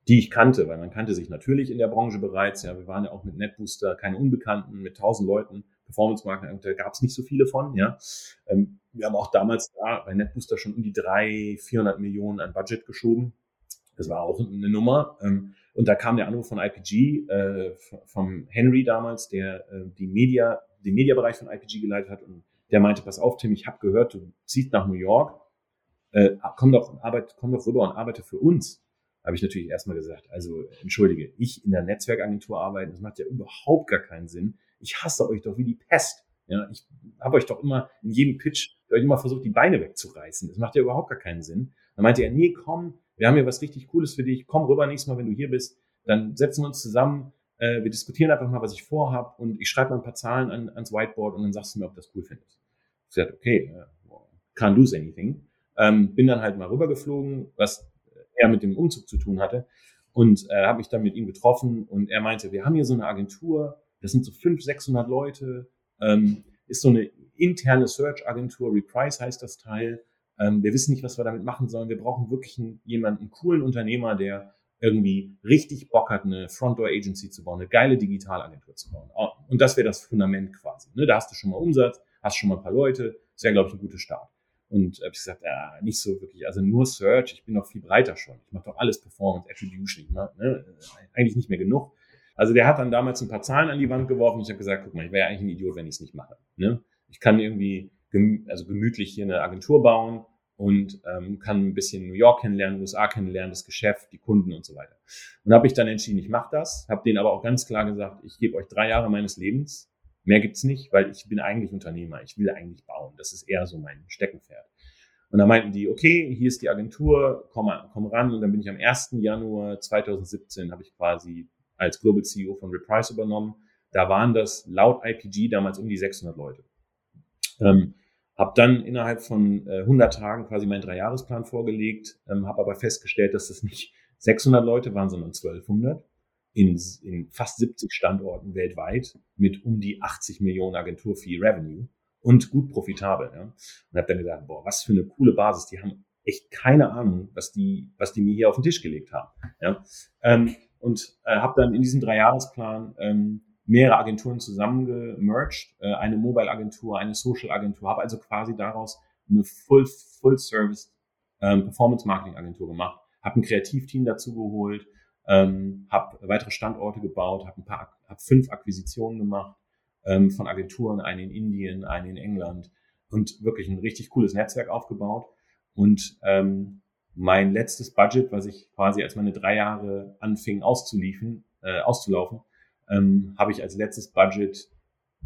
die ich kannte, weil man kannte sich natürlich in der Branche bereits. Ja, wir waren ja auch mit NetBooster keine Unbekannten, mit tausend Leuten. Performance-Marketing, da gab es nicht so viele von, ja. Ähm, wir haben auch damals da bei NetBooster schon um die drei, 400 Millionen an Budget geschoben. Das war auch eine Nummer. Ähm, und da kam der Anruf von IPG, äh, vom Henry damals, der äh, die Media, den Mediabereich von IPG geleitet hat. Und der meinte, pass auf, Tim, ich habe gehört, du ziehst nach New York. Äh, komm doch, arbeit, komm doch rüber und arbeite für uns. Habe ich natürlich erstmal gesagt, also entschuldige, ich in der Netzwerkagentur arbeiten, das macht ja überhaupt gar keinen Sinn ich hasse euch doch wie die Pest. Ja, ich habe euch doch immer in jedem Pitch euch immer versucht, die Beine wegzureißen. Das macht ja überhaupt gar keinen Sinn. Dann meinte er, nee, komm, wir haben hier was richtig Cooles für dich. Komm rüber nächstes Mal, wenn du hier bist. Dann setzen wir uns zusammen. Äh, wir diskutieren einfach mal, was ich vorhab und ich schreibe mal ein paar Zahlen an, ans Whiteboard und dann sagst du mir, ob das cool findest. Ich sagte, okay, uh, can't lose anything. Ähm, bin dann halt mal rübergeflogen, was er mit dem Umzug zu tun hatte und äh, habe mich dann mit ihm getroffen und er meinte, wir haben hier so eine Agentur, das sind so 500, 600 Leute. Ähm, ist so eine interne Search-Agentur, Reprise heißt das Teil. Ähm, wir wissen nicht, was wir damit machen sollen. Wir brauchen wirklich einen, jemanden, einen coolen Unternehmer, der irgendwie richtig Bock hat, eine Front-Door-Agency zu bauen, eine geile Digitalagentur zu bauen. Und das wäre das Fundament quasi. Ne? Da hast du schon mal Umsatz, hast schon mal ein paar Leute. Das wäre, glaube ich, ein guter Start. Und habe ich gesagt, ja, nicht so wirklich, also nur Search, ich bin noch viel breiter schon. Ich mache doch alles Performance, Attribution, ne? eigentlich nicht mehr genug. Also der hat dann damals ein paar Zahlen an die Wand geworfen. Ich habe gesagt, guck mal, ich wäre ja eigentlich ein Idiot, wenn ich es nicht mache. Ne? Ich kann irgendwie gemü also gemütlich hier eine Agentur bauen und ähm, kann ein bisschen New York kennenlernen, USA kennenlernen, das Geschäft, die Kunden und so weiter. Und habe ich dann entschieden, ich mache das, habe denen aber auch ganz klar gesagt, ich gebe euch drei Jahre meines Lebens, mehr gibt's nicht, weil ich bin eigentlich Unternehmer, ich will eigentlich bauen. Das ist eher so mein Steckenpferd. Und dann meinten die, okay, hier ist die Agentur, komm, komm ran. Und dann bin ich am 1. Januar 2017, habe ich quasi als Global CEO von Reprise übernommen. Da waren das laut IPG damals um die 600 Leute. Ähm, habe dann innerhalb von äh, 100 Tagen quasi meinen Dreijahresplan vorgelegt, ähm, habe aber festgestellt, dass das nicht 600 Leute waren, sondern 1200 in, in fast 70 Standorten weltweit mit um die 80 Millionen Agenturfee-Revenue und gut profitabel. Ja? Und habe dann gesagt, boah, was für eine coole Basis. Die haben echt keine Ahnung, was die, was die mir hier auf den Tisch gelegt haben. Ja? Ähm, und äh, habe dann in diesem Dreijahresplan ähm, mehrere Agenturen zusammengemerged, äh, eine Mobile-Agentur, eine Social-Agentur, habe also quasi daraus eine Full, Full Service ähm, gemacht, habe ein Kreativteam dazu geholt, ähm, habe weitere Standorte gebaut, habe ein paar, habe fünf Akquisitionen gemacht ähm, von Agenturen, eine in Indien, eine in England und wirklich ein richtig cooles Netzwerk aufgebaut und ähm, mein letztes Budget, was ich quasi als meine drei Jahre anfing auszuliefen, äh, auszulaufen, ähm, habe ich als letztes Budget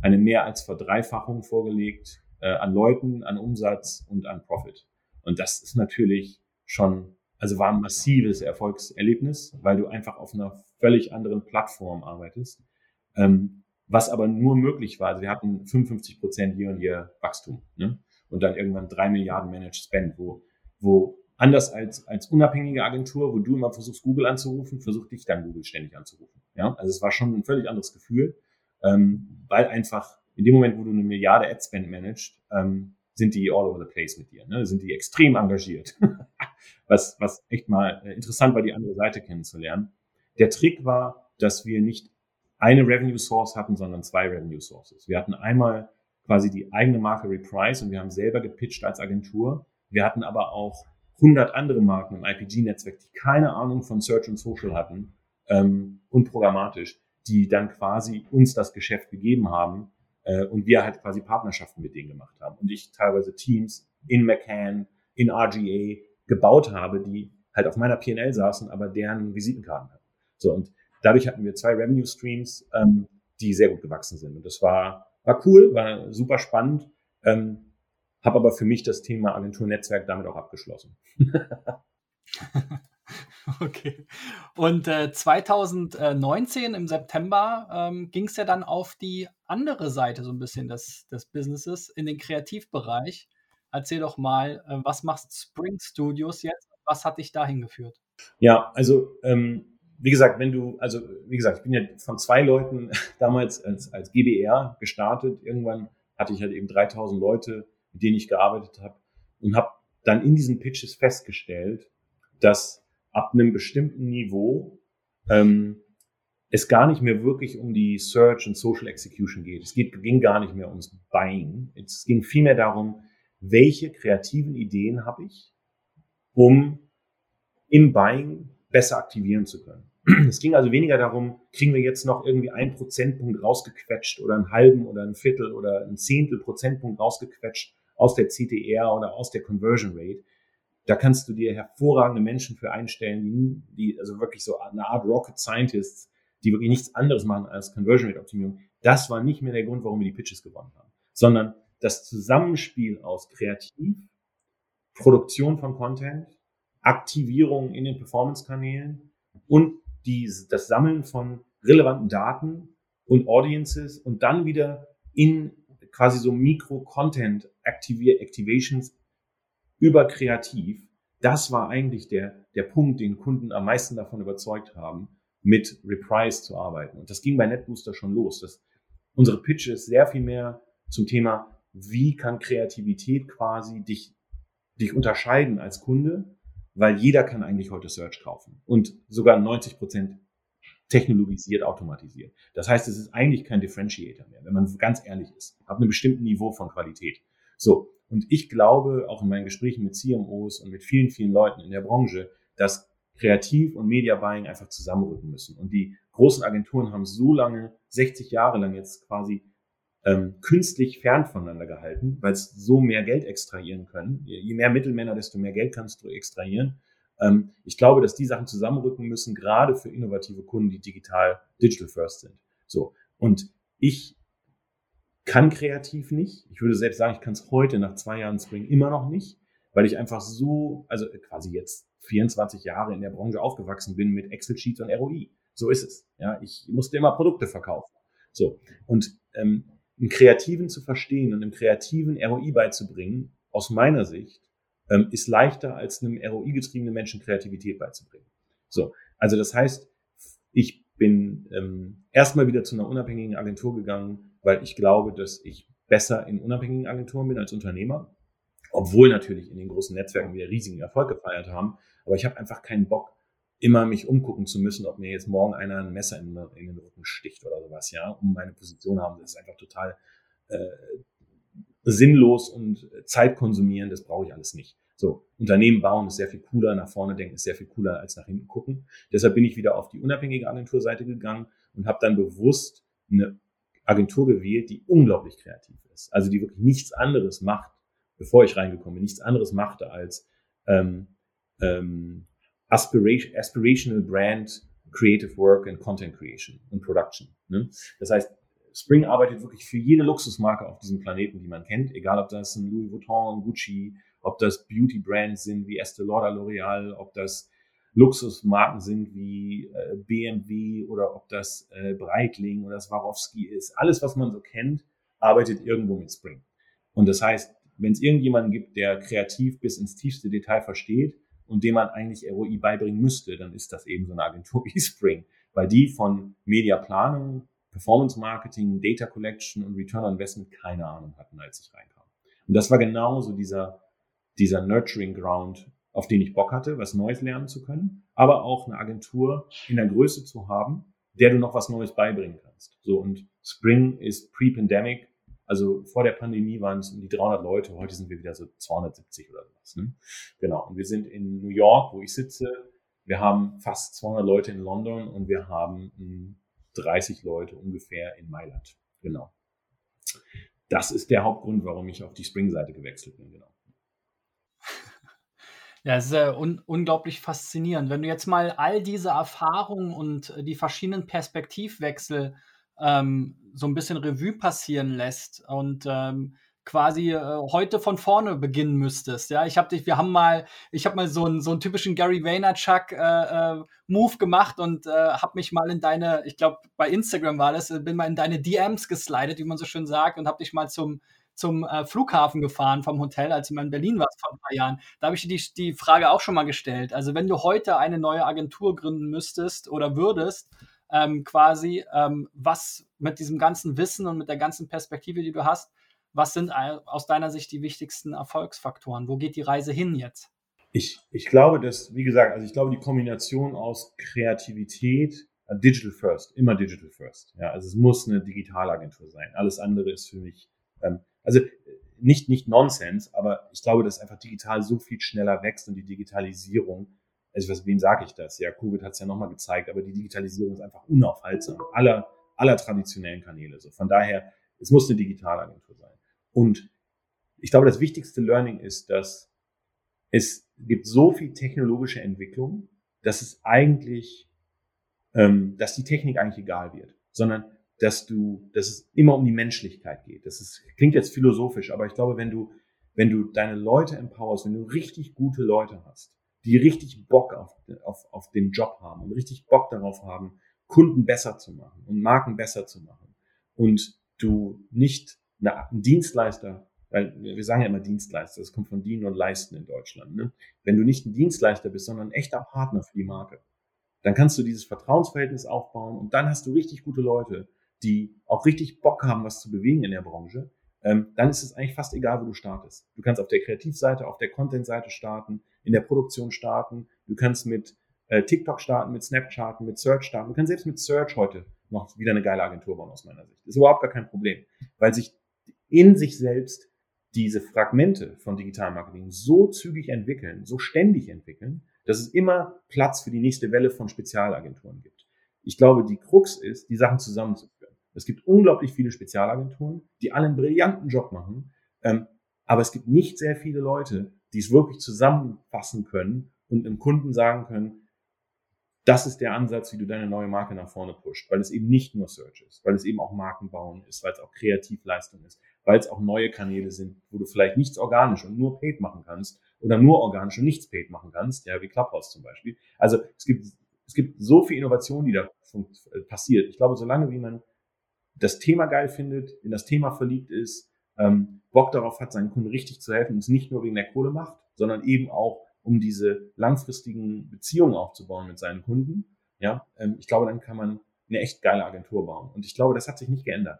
eine mehr als Verdreifachung vorgelegt äh, an Leuten, an Umsatz und an Profit. Und das ist natürlich schon, also war ein massives Erfolgserlebnis, weil du einfach auf einer völlig anderen Plattform arbeitest, ähm, was aber nur möglich war. Also wir hatten 55 Prozent hier und hier Wachstum ne? und dann irgendwann drei Milliarden Managed Spend, wo, wo Anders als, als unabhängige Agentur, wo du immer versuchst, Google anzurufen, versucht dich dann Google ständig anzurufen. Ja, also es war schon ein völlig anderes Gefühl, ähm, weil einfach in dem Moment, wo du eine Milliarde Adspend managst, ähm, sind die all over the place mit dir, ne? sind die extrem engagiert. <laughs> was, was echt mal äh, interessant war, die andere Seite kennenzulernen. Der Trick war, dass wir nicht eine Revenue Source hatten, sondern zwei Revenue Sources. Wir hatten einmal quasi die eigene Marke Reprise und wir haben selber gepitcht als Agentur. Wir hatten aber auch 100 andere Marken im IPG-Netzwerk, die keine Ahnung von Search und Social hatten ähm, und programmatisch, die dann quasi uns das Geschäft gegeben haben äh, und wir halt quasi Partnerschaften mit denen gemacht haben. Und ich teilweise Teams in McCann, in RGA gebaut habe, die halt auf meiner PL saßen, aber deren Visitenkarten hatten. So, und dadurch hatten wir zwei Revenue Streams, ähm, die sehr gut gewachsen sind. Und das war, war cool, war super spannend. Ähm, habe aber für mich das Thema Agenturnetzwerk damit auch abgeschlossen. <laughs> okay. Und äh, 2019 im September ähm, ging es ja dann auf die andere Seite so ein bisschen des, des Businesses, in den Kreativbereich. Erzähl doch mal, äh, was macht Spring Studios jetzt? Was hat dich dahin geführt? Ja, also ähm, wie gesagt, wenn du, also wie gesagt, ich bin ja von zwei Leuten <laughs> damals als, als GBR gestartet. Irgendwann hatte ich halt eben 3000 Leute, mit denen ich gearbeitet habe und habe dann in diesen Pitches festgestellt, dass ab einem bestimmten Niveau ähm, es gar nicht mehr wirklich um die Search und Social Execution geht. Es geht, ging gar nicht mehr ums Buying. Es ging vielmehr darum, welche kreativen Ideen habe ich, um im Buying besser aktivieren zu können. <clears throat> Es ging also weniger darum, kriegen wir jetzt noch irgendwie einen Prozentpunkt rausgequetscht oder einen halben oder ein Viertel oder ein Zehntel Prozentpunkt rausgequetscht aus der CTR oder aus der Conversion Rate. Da kannst du dir hervorragende Menschen für einstellen, die, also wirklich so eine Art Rocket Scientists, die wirklich nichts anderes machen als Conversion Rate Optimierung. Das war nicht mehr der Grund, warum wir die Pitches gewonnen haben, sondern das Zusammenspiel aus Kreativ, Produktion von Content, Aktivierung in den Performance-Kanälen und die, das Sammeln von relevanten Daten und Audiences und dann wieder in quasi so Mikro-Content-Activations über Kreativ. Das war eigentlich der, der Punkt, den Kunden am meisten davon überzeugt haben, mit Reprise zu arbeiten. Und das ging bei NetBooster schon los. Das, unsere Pitches sehr viel mehr zum Thema, wie kann Kreativität quasi dich, dich unterscheiden als Kunde weil jeder kann eigentlich heute Search kaufen und sogar 90 Prozent technologisiert, automatisiert. Das heißt, es ist eigentlich kein Differentiator mehr, wenn man ganz ehrlich ist, ab einem bestimmten Niveau von Qualität. So. Und ich glaube, auch in meinen Gesprächen mit CMOs und mit vielen, vielen Leuten in der Branche, dass Kreativ und Media Buying einfach zusammenrücken müssen. Und die großen Agenturen haben so lange, 60 Jahre lang jetzt quasi ähm, künstlich fern voneinander gehalten, weil es so mehr Geld extrahieren können. Je mehr Mittelmänner, desto mehr Geld kannst du extrahieren. Ähm, ich glaube, dass die Sachen zusammenrücken müssen, gerade für innovative Kunden, die digital digital first sind. So. Und ich kann kreativ nicht. Ich würde selbst sagen, ich kann es heute nach zwei Jahren Spring immer noch nicht, weil ich einfach so, also quasi jetzt 24 Jahre in der Branche aufgewachsen bin mit Excel-Sheets und ROI. So ist es. Ja, ich musste immer Produkte verkaufen. So. Und ähm, einen Kreativen zu verstehen und einem Kreativen ROI beizubringen, aus meiner Sicht, ähm, ist leichter als einem ROI-getriebenen Menschen Kreativität beizubringen. So, also das heißt, ich bin ähm, erstmal wieder zu einer unabhängigen Agentur gegangen, weil ich glaube, dass ich besser in unabhängigen Agenturen bin als Unternehmer, obwohl natürlich in den großen Netzwerken wir riesigen Erfolg gefeiert haben. Aber ich habe einfach keinen Bock, immer mich umgucken zu müssen, ob mir jetzt morgen einer ein Messer in, in den Rücken sticht oder sowas, ja, um meine Position haben. Das ist einfach total äh, sinnlos und zeitkonsumierend, das brauche ich alles nicht. So, Unternehmen bauen ist sehr viel cooler, nach vorne denken ist sehr viel cooler als nach hinten gucken. Deshalb bin ich wieder auf die unabhängige Agenturseite gegangen und habe dann bewusst eine Agentur gewählt, die unglaublich kreativ ist. Also die wirklich nichts anderes macht, bevor ich reingekommen bin, nichts anderes machte als ähm, ähm, Aspiration, Aspirational Brand, Creative Work and Content Creation und Production. Ne? Das heißt, Spring arbeitet wirklich für jede Luxusmarke auf diesem Planeten, die man kennt, egal ob das ein Louis Vuitton, Gucci, ob das Beauty Brands sind wie Estée Lauder, L'Oreal, ob das Luxusmarken sind wie äh, BMW oder ob das äh, Breitling oder Swarovski ist. Alles, was man so kennt, arbeitet irgendwo mit Spring. Und das heißt, wenn es irgendjemanden gibt, der kreativ bis ins tiefste Detail versteht, und dem man eigentlich ROI beibringen müsste, dann ist das eben so eine Agentur <laughs> wie Spring, weil die von Mediaplanung, Performance Marketing, Data Collection und Return on Investment keine Ahnung hatten, als ich reinkam. Und das war genauso dieser, dieser Nurturing Ground, auf den ich Bock hatte, was Neues lernen zu können, aber auch eine Agentur in der Größe zu haben, der du noch was Neues beibringen kannst. So und Spring ist pre-pandemic, also vor der Pandemie waren es um die 300 Leute, heute sind wir wieder so 270 oder sowas. Ne? Genau. Und wir sind in New York, wo ich sitze. Wir haben fast 200 Leute in London und wir haben 30 Leute ungefähr in Mailand. Genau. Das ist der Hauptgrund, warum ich auf die Spring-Seite gewechselt bin. Genau. <laughs> Ja, es ist ja un unglaublich faszinierend. Wenn du jetzt mal all diese Erfahrungen und äh, die verschiedenen Perspektivwechsel ähm, so ein bisschen Revue passieren lässt und ähm, quasi äh, heute von vorne beginnen müsstest. Ja, ich habe dich, wir haben mal, ich habe mal so einen so einen typischen Gary Vaynerchuk äh, äh, Move gemacht und äh, habe mich mal in deine, ich glaube bei Instagram war das, bin mal in deine DMs geslidet, wie man so schön sagt, und habe dich mal zum zum äh, Flughafen gefahren vom Hotel, als du mal in Berlin warst vor ein paar Jahren. Da habe ich dir die, die Frage auch schon mal gestellt. Also wenn du heute eine neue Agentur gründen müsstest oder würdest, ähm, quasi, ähm, was mit diesem ganzen Wissen und mit der ganzen Perspektive, die du hast, was sind aus deiner Sicht die wichtigsten Erfolgsfaktoren? Wo geht die Reise hin jetzt? Ich, ich glaube, dass, wie gesagt, also ich glaube, die Kombination aus Kreativität, äh, Digital First, immer Digital First. Ja, also es muss eine Digitalagentur sein. Alles andere ist für mich ähm, also nicht, nicht Nonsens, aber ich glaube, dass einfach digital so viel schneller wächst und die Digitalisierung, also was, wem sage ich das? Ja, Covid hat es ja nochmal gezeigt, aber die Digitalisierung ist einfach unaufhaltsam. Aller, aller traditionellen Kanäle. So. Von daher, es muss eine Digitalagentur sein. Und ich glaube, das wichtigste Learning ist, dass es gibt so viel technologische Entwicklung, dass es eigentlich, ähm, dass die Technik eigentlich egal wird, sondern dass du, dass es immer um die Menschlichkeit geht. Das ist, klingt jetzt philosophisch, aber ich glaube, wenn du, wenn du deine Leute empowerst, wenn du richtig gute Leute hast, die richtig Bock auf, auf, auf den Job haben und richtig Bock darauf haben, Kunden besser zu machen und Marken besser zu machen und du nicht ein Dienstleister, weil wir sagen ja immer Dienstleister, das kommt von Dienen und Leisten in Deutschland. Ne? Wenn du nicht ein Dienstleister bist, sondern ein echter Partner für die Marke, dann kannst du dieses Vertrauensverhältnis aufbauen und dann hast du richtig gute Leute, die auch richtig Bock haben, was zu bewegen in der Branche, ähm, dann ist es eigentlich fast egal, wo du startest. Du kannst auf der Kreativseite, auf der Content-Seite starten, in der Produktion starten, du kannst mit äh, TikTok starten, mit Snapchat, mit Search starten. Du kannst selbst mit Search heute noch wieder eine geile Agentur bauen aus meiner Sicht. Ist überhaupt gar kein Problem, weil sich in sich selbst diese Fragmente von Digital Marketing so zügig entwickeln, so ständig entwickeln, dass es immer Platz für die nächste Welle von Spezialagenturen gibt. Ich glaube, die Krux ist, die Sachen zusammenzuführen. Es gibt unglaublich viele Spezialagenturen, die alle einen brillanten Job machen. Ähm, aber es gibt nicht sehr viele Leute, die es wirklich zusammenfassen können und einem Kunden sagen können, das ist der Ansatz, wie du deine neue Marke nach vorne pusht, weil es eben nicht nur Search ist, weil es eben auch Markenbauen ist, weil es auch Kreativleistung ist, weil es auch neue Kanäle sind, wo du vielleicht nichts organisch und nur Paid machen kannst oder nur organisch und nichts Paid machen kannst, ja, wie Clubhouse zum Beispiel. Also es gibt, es gibt so viel Innovation, die da äh, passiert. Ich glaube, solange wie man das Thema geil findet, in das Thema verliebt ist, ähm, Bock darauf hat, seinen Kunden richtig zu helfen und es nicht nur wegen der Kohle macht, sondern eben auch, um diese langfristigen Beziehungen aufzubauen mit seinen Kunden. Ja, ähm, ich glaube, dann kann man eine echt geile Agentur bauen. Und ich glaube, das hat sich nicht geändert.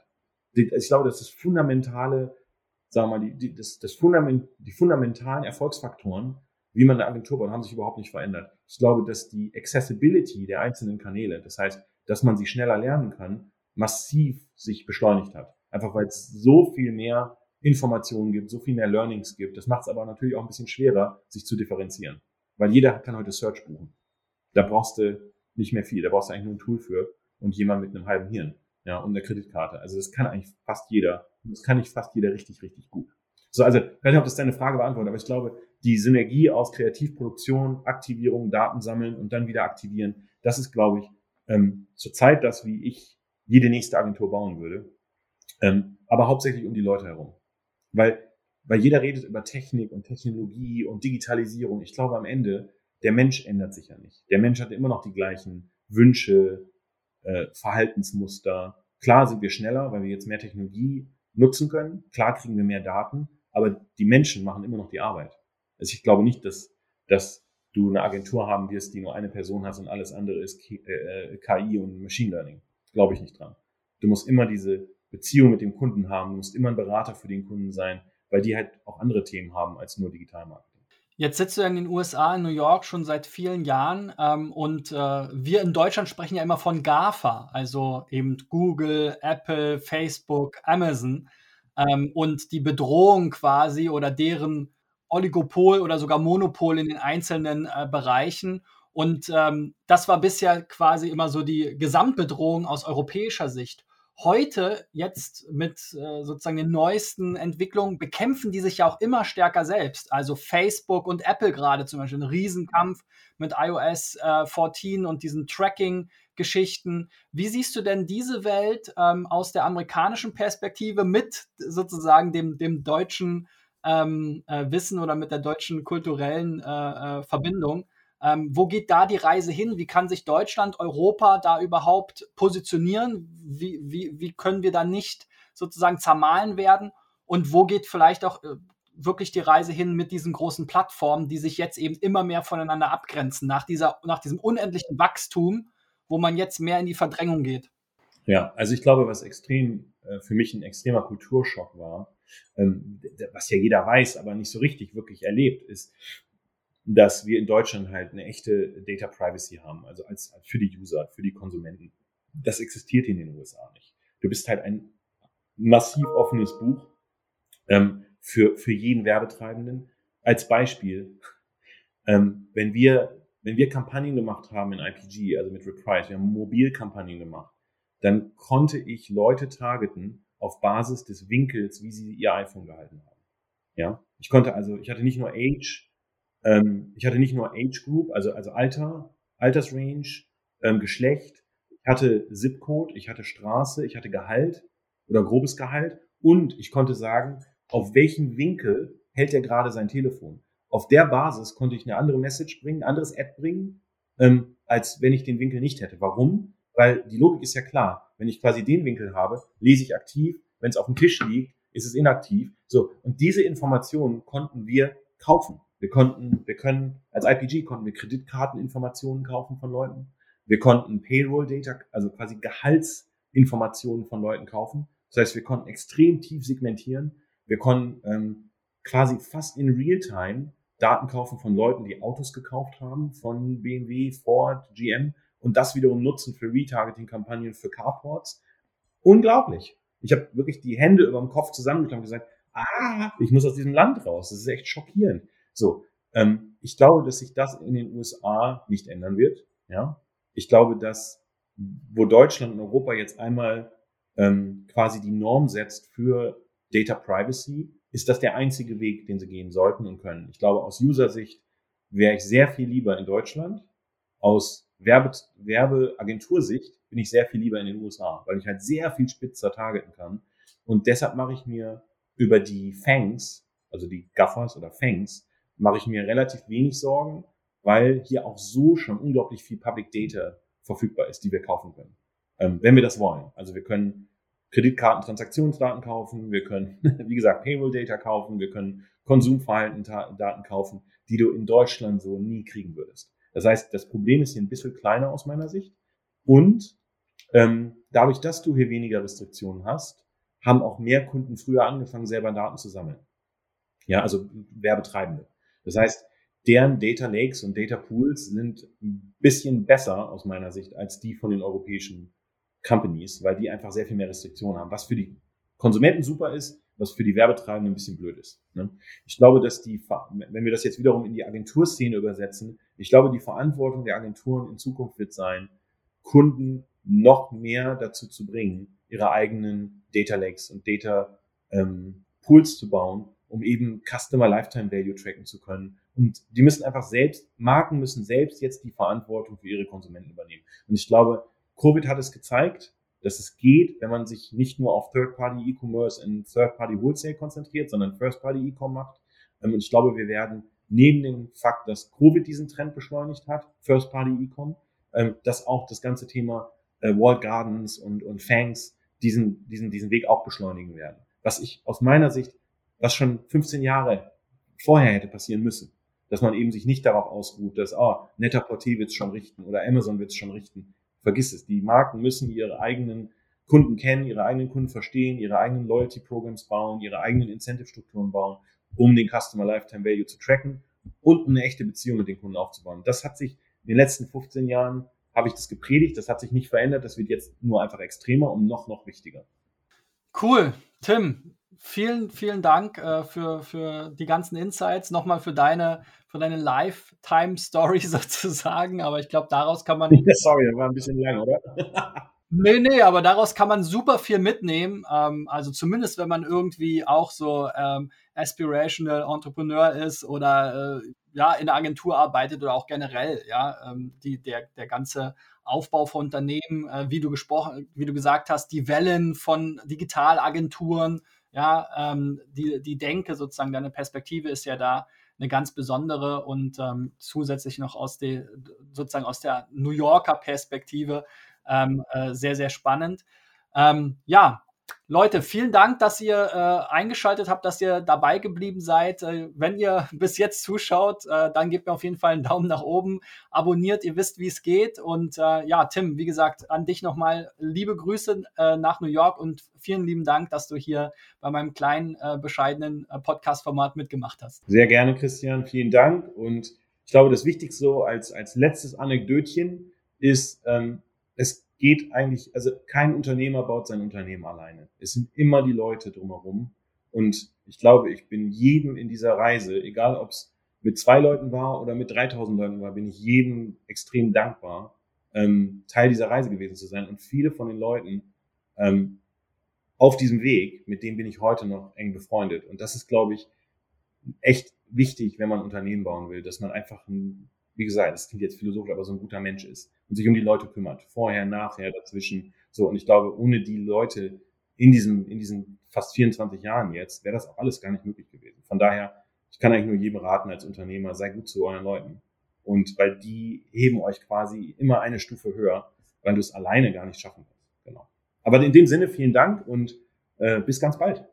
Ich glaube, das ist fundamentale, sagen wir mal, die, die, das, das Fundament, die fundamentalen Erfolgsfaktoren, wie man eine Agentur baut, haben sich überhaupt nicht verändert. Ich glaube, dass die Accessibility der einzelnen Kanäle, das heißt, dass man sie schneller lernen kann, massiv sich beschleunigt hat. Einfach weil es so viel mehr Informationen gibt, so viel mehr Learnings gibt. Das macht es aber natürlich auch ein bisschen schwerer, sich zu differenzieren. Weil jeder kann heute Search buchen. Da brauchst du nicht mehr viel. Da brauchst du eigentlich nur ein Tool für und jemand mit einem halben Hirn. Ja, und eine Kreditkarte. Also das kann eigentlich fast jeder. Das kann nicht fast jeder richtig, richtig gut. So, also, ich weiß nicht, ob das deine Frage beantwortet, aber ich glaube, die Synergie aus Kreativproduktion, Aktivierung, Daten sammeln und dann wieder aktivieren, das ist, glaube ich, ähm, zurzeit das, wie ich jede nächste Agentur bauen würde. Ähm, aber hauptsächlich um die Leute herum. Weil, weil jeder redet über Technik und Technologie und Digitalisierung. Ich glaube am Ende, der Mensch ändert sich ja nicht. Der Mensch hat immer noch die gleichen Wünsche, äh, Verhaltensmuster. Klar sind wir schneller, weil wir jetzt mehr Technologie nutzen können. Klar kriegen wir mehr Daten, aber die Menschen machen immer noch die Arbeit. Also ich glaube nicht, dass, dass du eine Agentur haben wirst, die nur eine Person hast und alles andere ist KI äh, und Machine Learning. Glaube ich nicht dran. Du musst immer diese Beziehung mit dem Kunden haben, du musst immer ein Berater für den Kunden sein, weil die halt auch andere Themen haben als nur Digitalmarketing. Jetzt sitzt du in den USA, in New York schon seit vielen Jahren ähm, und äh, wir in Deutschland sprechen ja immer von GAFA, also eben Google, Apple, Facebook, Amazon ähm, und die Bedrohung quasi oder deren Oligopol oder sogar Monopol in den einzelnen äh, Bereichen. Und ähm, das war bisher quasi immer so die Gesamtbedrohung aus europäischer Sicht. Heute, jetzt mit äh, sozusagen den neuesten Entwicklungen, bekämpfen die sich ja auch immer stärker selbst. Also Facebook und Apple gerade zum Beispiel, ein Riesenkampf mit iOS äh, 14 und diesen Tracking-Geschichten. Wie siehst du denn diese Welt ähm, aus der amerikanischen Perspektive mit sozusagen dem, dem deutschen ähm, äh, Wissen oder mit der deutschen kulturellen äh, äh, Verbindung? Ähm, wo geht da die Reise hin? Wie kann sich Deutschland, Europa da überhaupt positionieren? Wie, wie, wie können wir da nicht sozusagen zermahlen werden? Und wo geht vielleicht auch äh, wirklich die Reise hin mit diesen großen Plattformen, die sich jetzt eben immer mehr voneinander abgrenzen, nach, dieser, nach diesem unendlichen Wachstum, wo man jetzt mehr in die Verdrängung geht? Ja, also ich glaube, was extrem äh, für mich ein extremer Kulturschock war, ähm, was ja jeder weiß, aber nicht so richtig wirklich erlebt, ist, dass wir in Deutschland halt eine echte Data Privacy haben, also als, für die User, für die Konsumenten. Das existiert in den USA nicht. Du bist halt ein massiv offenes Buch ähm, für, für jeden Werbetreibenden. Als Beispiel, ähm, wenn wir wenn wir Kampagnen gemacht haben in IPG, also mit Reprise, wir haben Mobilkampagnen gemacht, dann konnte ich Leute targeten auf Basis des Winkels, wie sie ihr iPhone gehalten haben. Ja, ich konnte also, ich hatte nicht nur Age, ähm, ich hatte nicht nur Age Group, also, also Alter, Altersrange, ähm, Geschlecht, ich hatte Zip-Code, ich hatte Straße, ich hatte Gehalt oder grobes Gehalt und ich konnte sagen, auf welchem Winkel hält er gerade sein Telefon. Auf der Basis konnte ich eine andere Message bringen, ein anderes Ad bringen, ähm, als wenn ich den Winkel nicht hätte. Warum? Weil die Logik ist ja klar. Wenn ich quasi den Winkel habe, lese ich aktiv. Wenn es auf dem Tisch liegt, ist es inaktiv. So. Und diese Informationen konnten wir kaufen. Wir konnten, wir können, als IPG konnten wir Kreditkarteninformationen kaufen von Leuten. Wir konnten Payroll Data, also quasi Gehaltsinformationen von Leuten kaufen. Das heißt, wir konnten extrem tief segmentieren. Wir konnten ähm, quasi fast in Realtime Daten kaufen von Leuten, die Autos gekauft haben, von BMW, Ford, GM und das wiederum nutzen für Retargeting-Kampagnen für Carports. Unglaublich. Ich habe wirklich die Hände über dem Kopf zusammengetan und gesagt, ah, ich muss aus diesem Land raus. Das ist echt schockierend. So, ähm, ich glaube, dass sich das in den USA nicht ändern wird. Ja, ich glaube, dass wo Deutschland und Europa jetzt einmal ähm, quasi die Norm setzt für Data Privacy, ist das der einzige Weg, den sie gehen sollten und können. Ich glaube, aus User-Sicht wäre ich sehr viel lieber in Deutschland. Aus Werbe Werbeagentursicht bin ich sehr viel lieber in den USA, weil ich halt sehr viel spitzer targeten kann. Und deshalb mache ich mir über die Fangs, also die Gaffers oder Fangs, mache ich mir relativ wenig Sorgen, weil hier auch so schon unglaublich viel Public Data verfügbar ist, die wir kaufen können. Ähm, wenn wir das wollen. Also wir können Kreditkartentransaktionsdaten kaufen, wir können, <laughs> wie gesagt, Payroll Data kaufen, wir können Konsumverhalten-Daten kaufen, die du in Deutschland so nie kriegen würdest. Das heißt, das Problem ist hier ein bisschen kleiner aus meiner Sicht. Und ähm, dadurch, dass du hier weniger Restriktionen hast, haben auch mehr Kunden früher angefangen, selber Daten zu sammeln. Ja, also Werbetreibende. Das heißt, deren Data Lakes und Data Pools sind ein bisschen besser aus meiner Sicht als die von den europäischen Companies, weil die einfach sehr viel mehr Restriktionen haben, was für die Konsumenten super ist, was für die Werbetreibenden ein bisschen blöd ist. Ne? Ich glaube, dass die, wenn wir das jetzt wiederum in die Agenturszene übersetzen, ich glaube, die Verantwortung der Agenturen in Zukunft wird sein, Kunden noch mehr dazu zu bringen, ihre eigenen Data Lakes und Data ähm, Pools zu bauen, um eben Customer Lifetime Value tracken zu können. Und die müssen einfach selbst, Marken müssen selbst jetzt die Verantwortung für ihre Konsumenten übernehmen. Und ich glaube, Covid hat es gezeigt, dass es geht, wenn man sich nicht nur auf Third-Party E-Commerce und Third-Party Wholesale konzentriert, sondern First-Party E-Com macht. Ähm, und ich glaube, wir werden neben dem Fakt, dass Covid diesen Trend beschleunigt hat, First-Party E-Com, ähm, dass auch das ganze Thema äh, Walled Gardens und, und Fangs diesen, diesen, diesen Weg auch beschleunigen werden. Was ich aus meiner Sicht, was schon 15 Jahre vorher hätte passieren müssen, dass man eben sich nicht darauf ausruht, dass, oh, netter Portier wird es schon richten oder Amazon wird es schon richten. Vergiss es. Die Marken müssen ihre eigenen Kunden kennen, ihre eigenen Kunden verstehen, ihre eigenen Loyalty-Programs bauen, ihre eigenen Incentive-Strukturen bauen, um den Customer Lifetime Value zu tracken und eine echte Beziehung mit den Kunden aufzubauen. Das hat sich in den letzten 15 Jahren habe ich das gepredigt, das hat sich nicht verändert, das wird jetzt nur einfach extremer und noch, noch wichtiger. Cool. Tim, vielen, vielen Dank äh, für, für die ganzen Insights. Nochmal für deine, für deine Lifetime-Story <laughs> sozusagen. Aber ich glaube, daraus kann man. Sorry, das war ein bisschen lang, oder? <laughs> Nee, nee, aber daraus kann man super viel mitnehmen. Ähm, also zumindest, wenn man irgendwie auch so ähm, aspirational Entrepreneur ist oder äh, ja in der Agentur arbeitet oder auch generell, ja, ähm, die, der, der ganze Aufbau von Unternehmen, äh, wie du gesprochen, wie du gesagt hast, die Wellen von Digitalagenturen, ja, ähm, die, die Denke sozusagen, deine Perspektive ist ja da eine ganz besondere und ähm, zusätzlich noch aus der sozusagen aus der New Yorker Perspektive ähm, äh, sehr, sehr spannend. Ähm, ja, Leute, vielen Dank, dass ihr äh, eingeschaltet habt, dass ihr dabei geblieben seid. Äh, wenn ihr <laughs> bis jetzt zuschaut, äh, dann gebt mir auf jeden Fall einen Daumen nach oben, abonniert, ihr wisst, wie es geht. Und äh, ja, Tim, wie gesagt, an dich nochmal liebe Grüße äh, nach New York und vielen lieben Dank, dass du hier bei meinem kleinen, äh, bescheidenen Podcast-Format mitgemacht hast. Sehr gerne, Christian, vielen Dank. Und ich glaube, das Wichtigste als, als letztes Anekdötchen ist, ähm, es geht eigentlich, also kein Unternehmer baut sein Unternehmen alleine. Es sind immer die Leute drumherum. Und ich glaube, ich bin jedem in dieser Reise, egal ob es mit zwei Leuten war oder mit 3000 Leuten war, bin ich jedem extrem dankbar, ähm, Teil dieser Reise gewesen zu sein. Und viele von den Leuten ähm, auf diesem Weg, mit denen bin ich heute noch eng befreundet. Und das ist, glaube ich, echt wichtig, wenn man Unternehmen bauen will, dass man einfach ein wie gesagt, das klingt jetzt philosophisch, aber so ein guter Mensch ist und sich um die Leute kümmert. Vorher, nachher, dazwischen. So, und ich glaube, ohne die Leute in diesem, in diesen fast 24 Jahren jetzt, wäre das auch alles gar nicht möglich gewesen. Von daher, ich kann eigentlich nur jedem raten als Unternehmer, sei gut zu euren Leuten. Und weil die heben euch quasi immer eine Stufe höher, weil du es alleine gar nicht schaffen kannst. Genau. Aber in dem Sinne, vielen Dank und äh, bis ganz bald.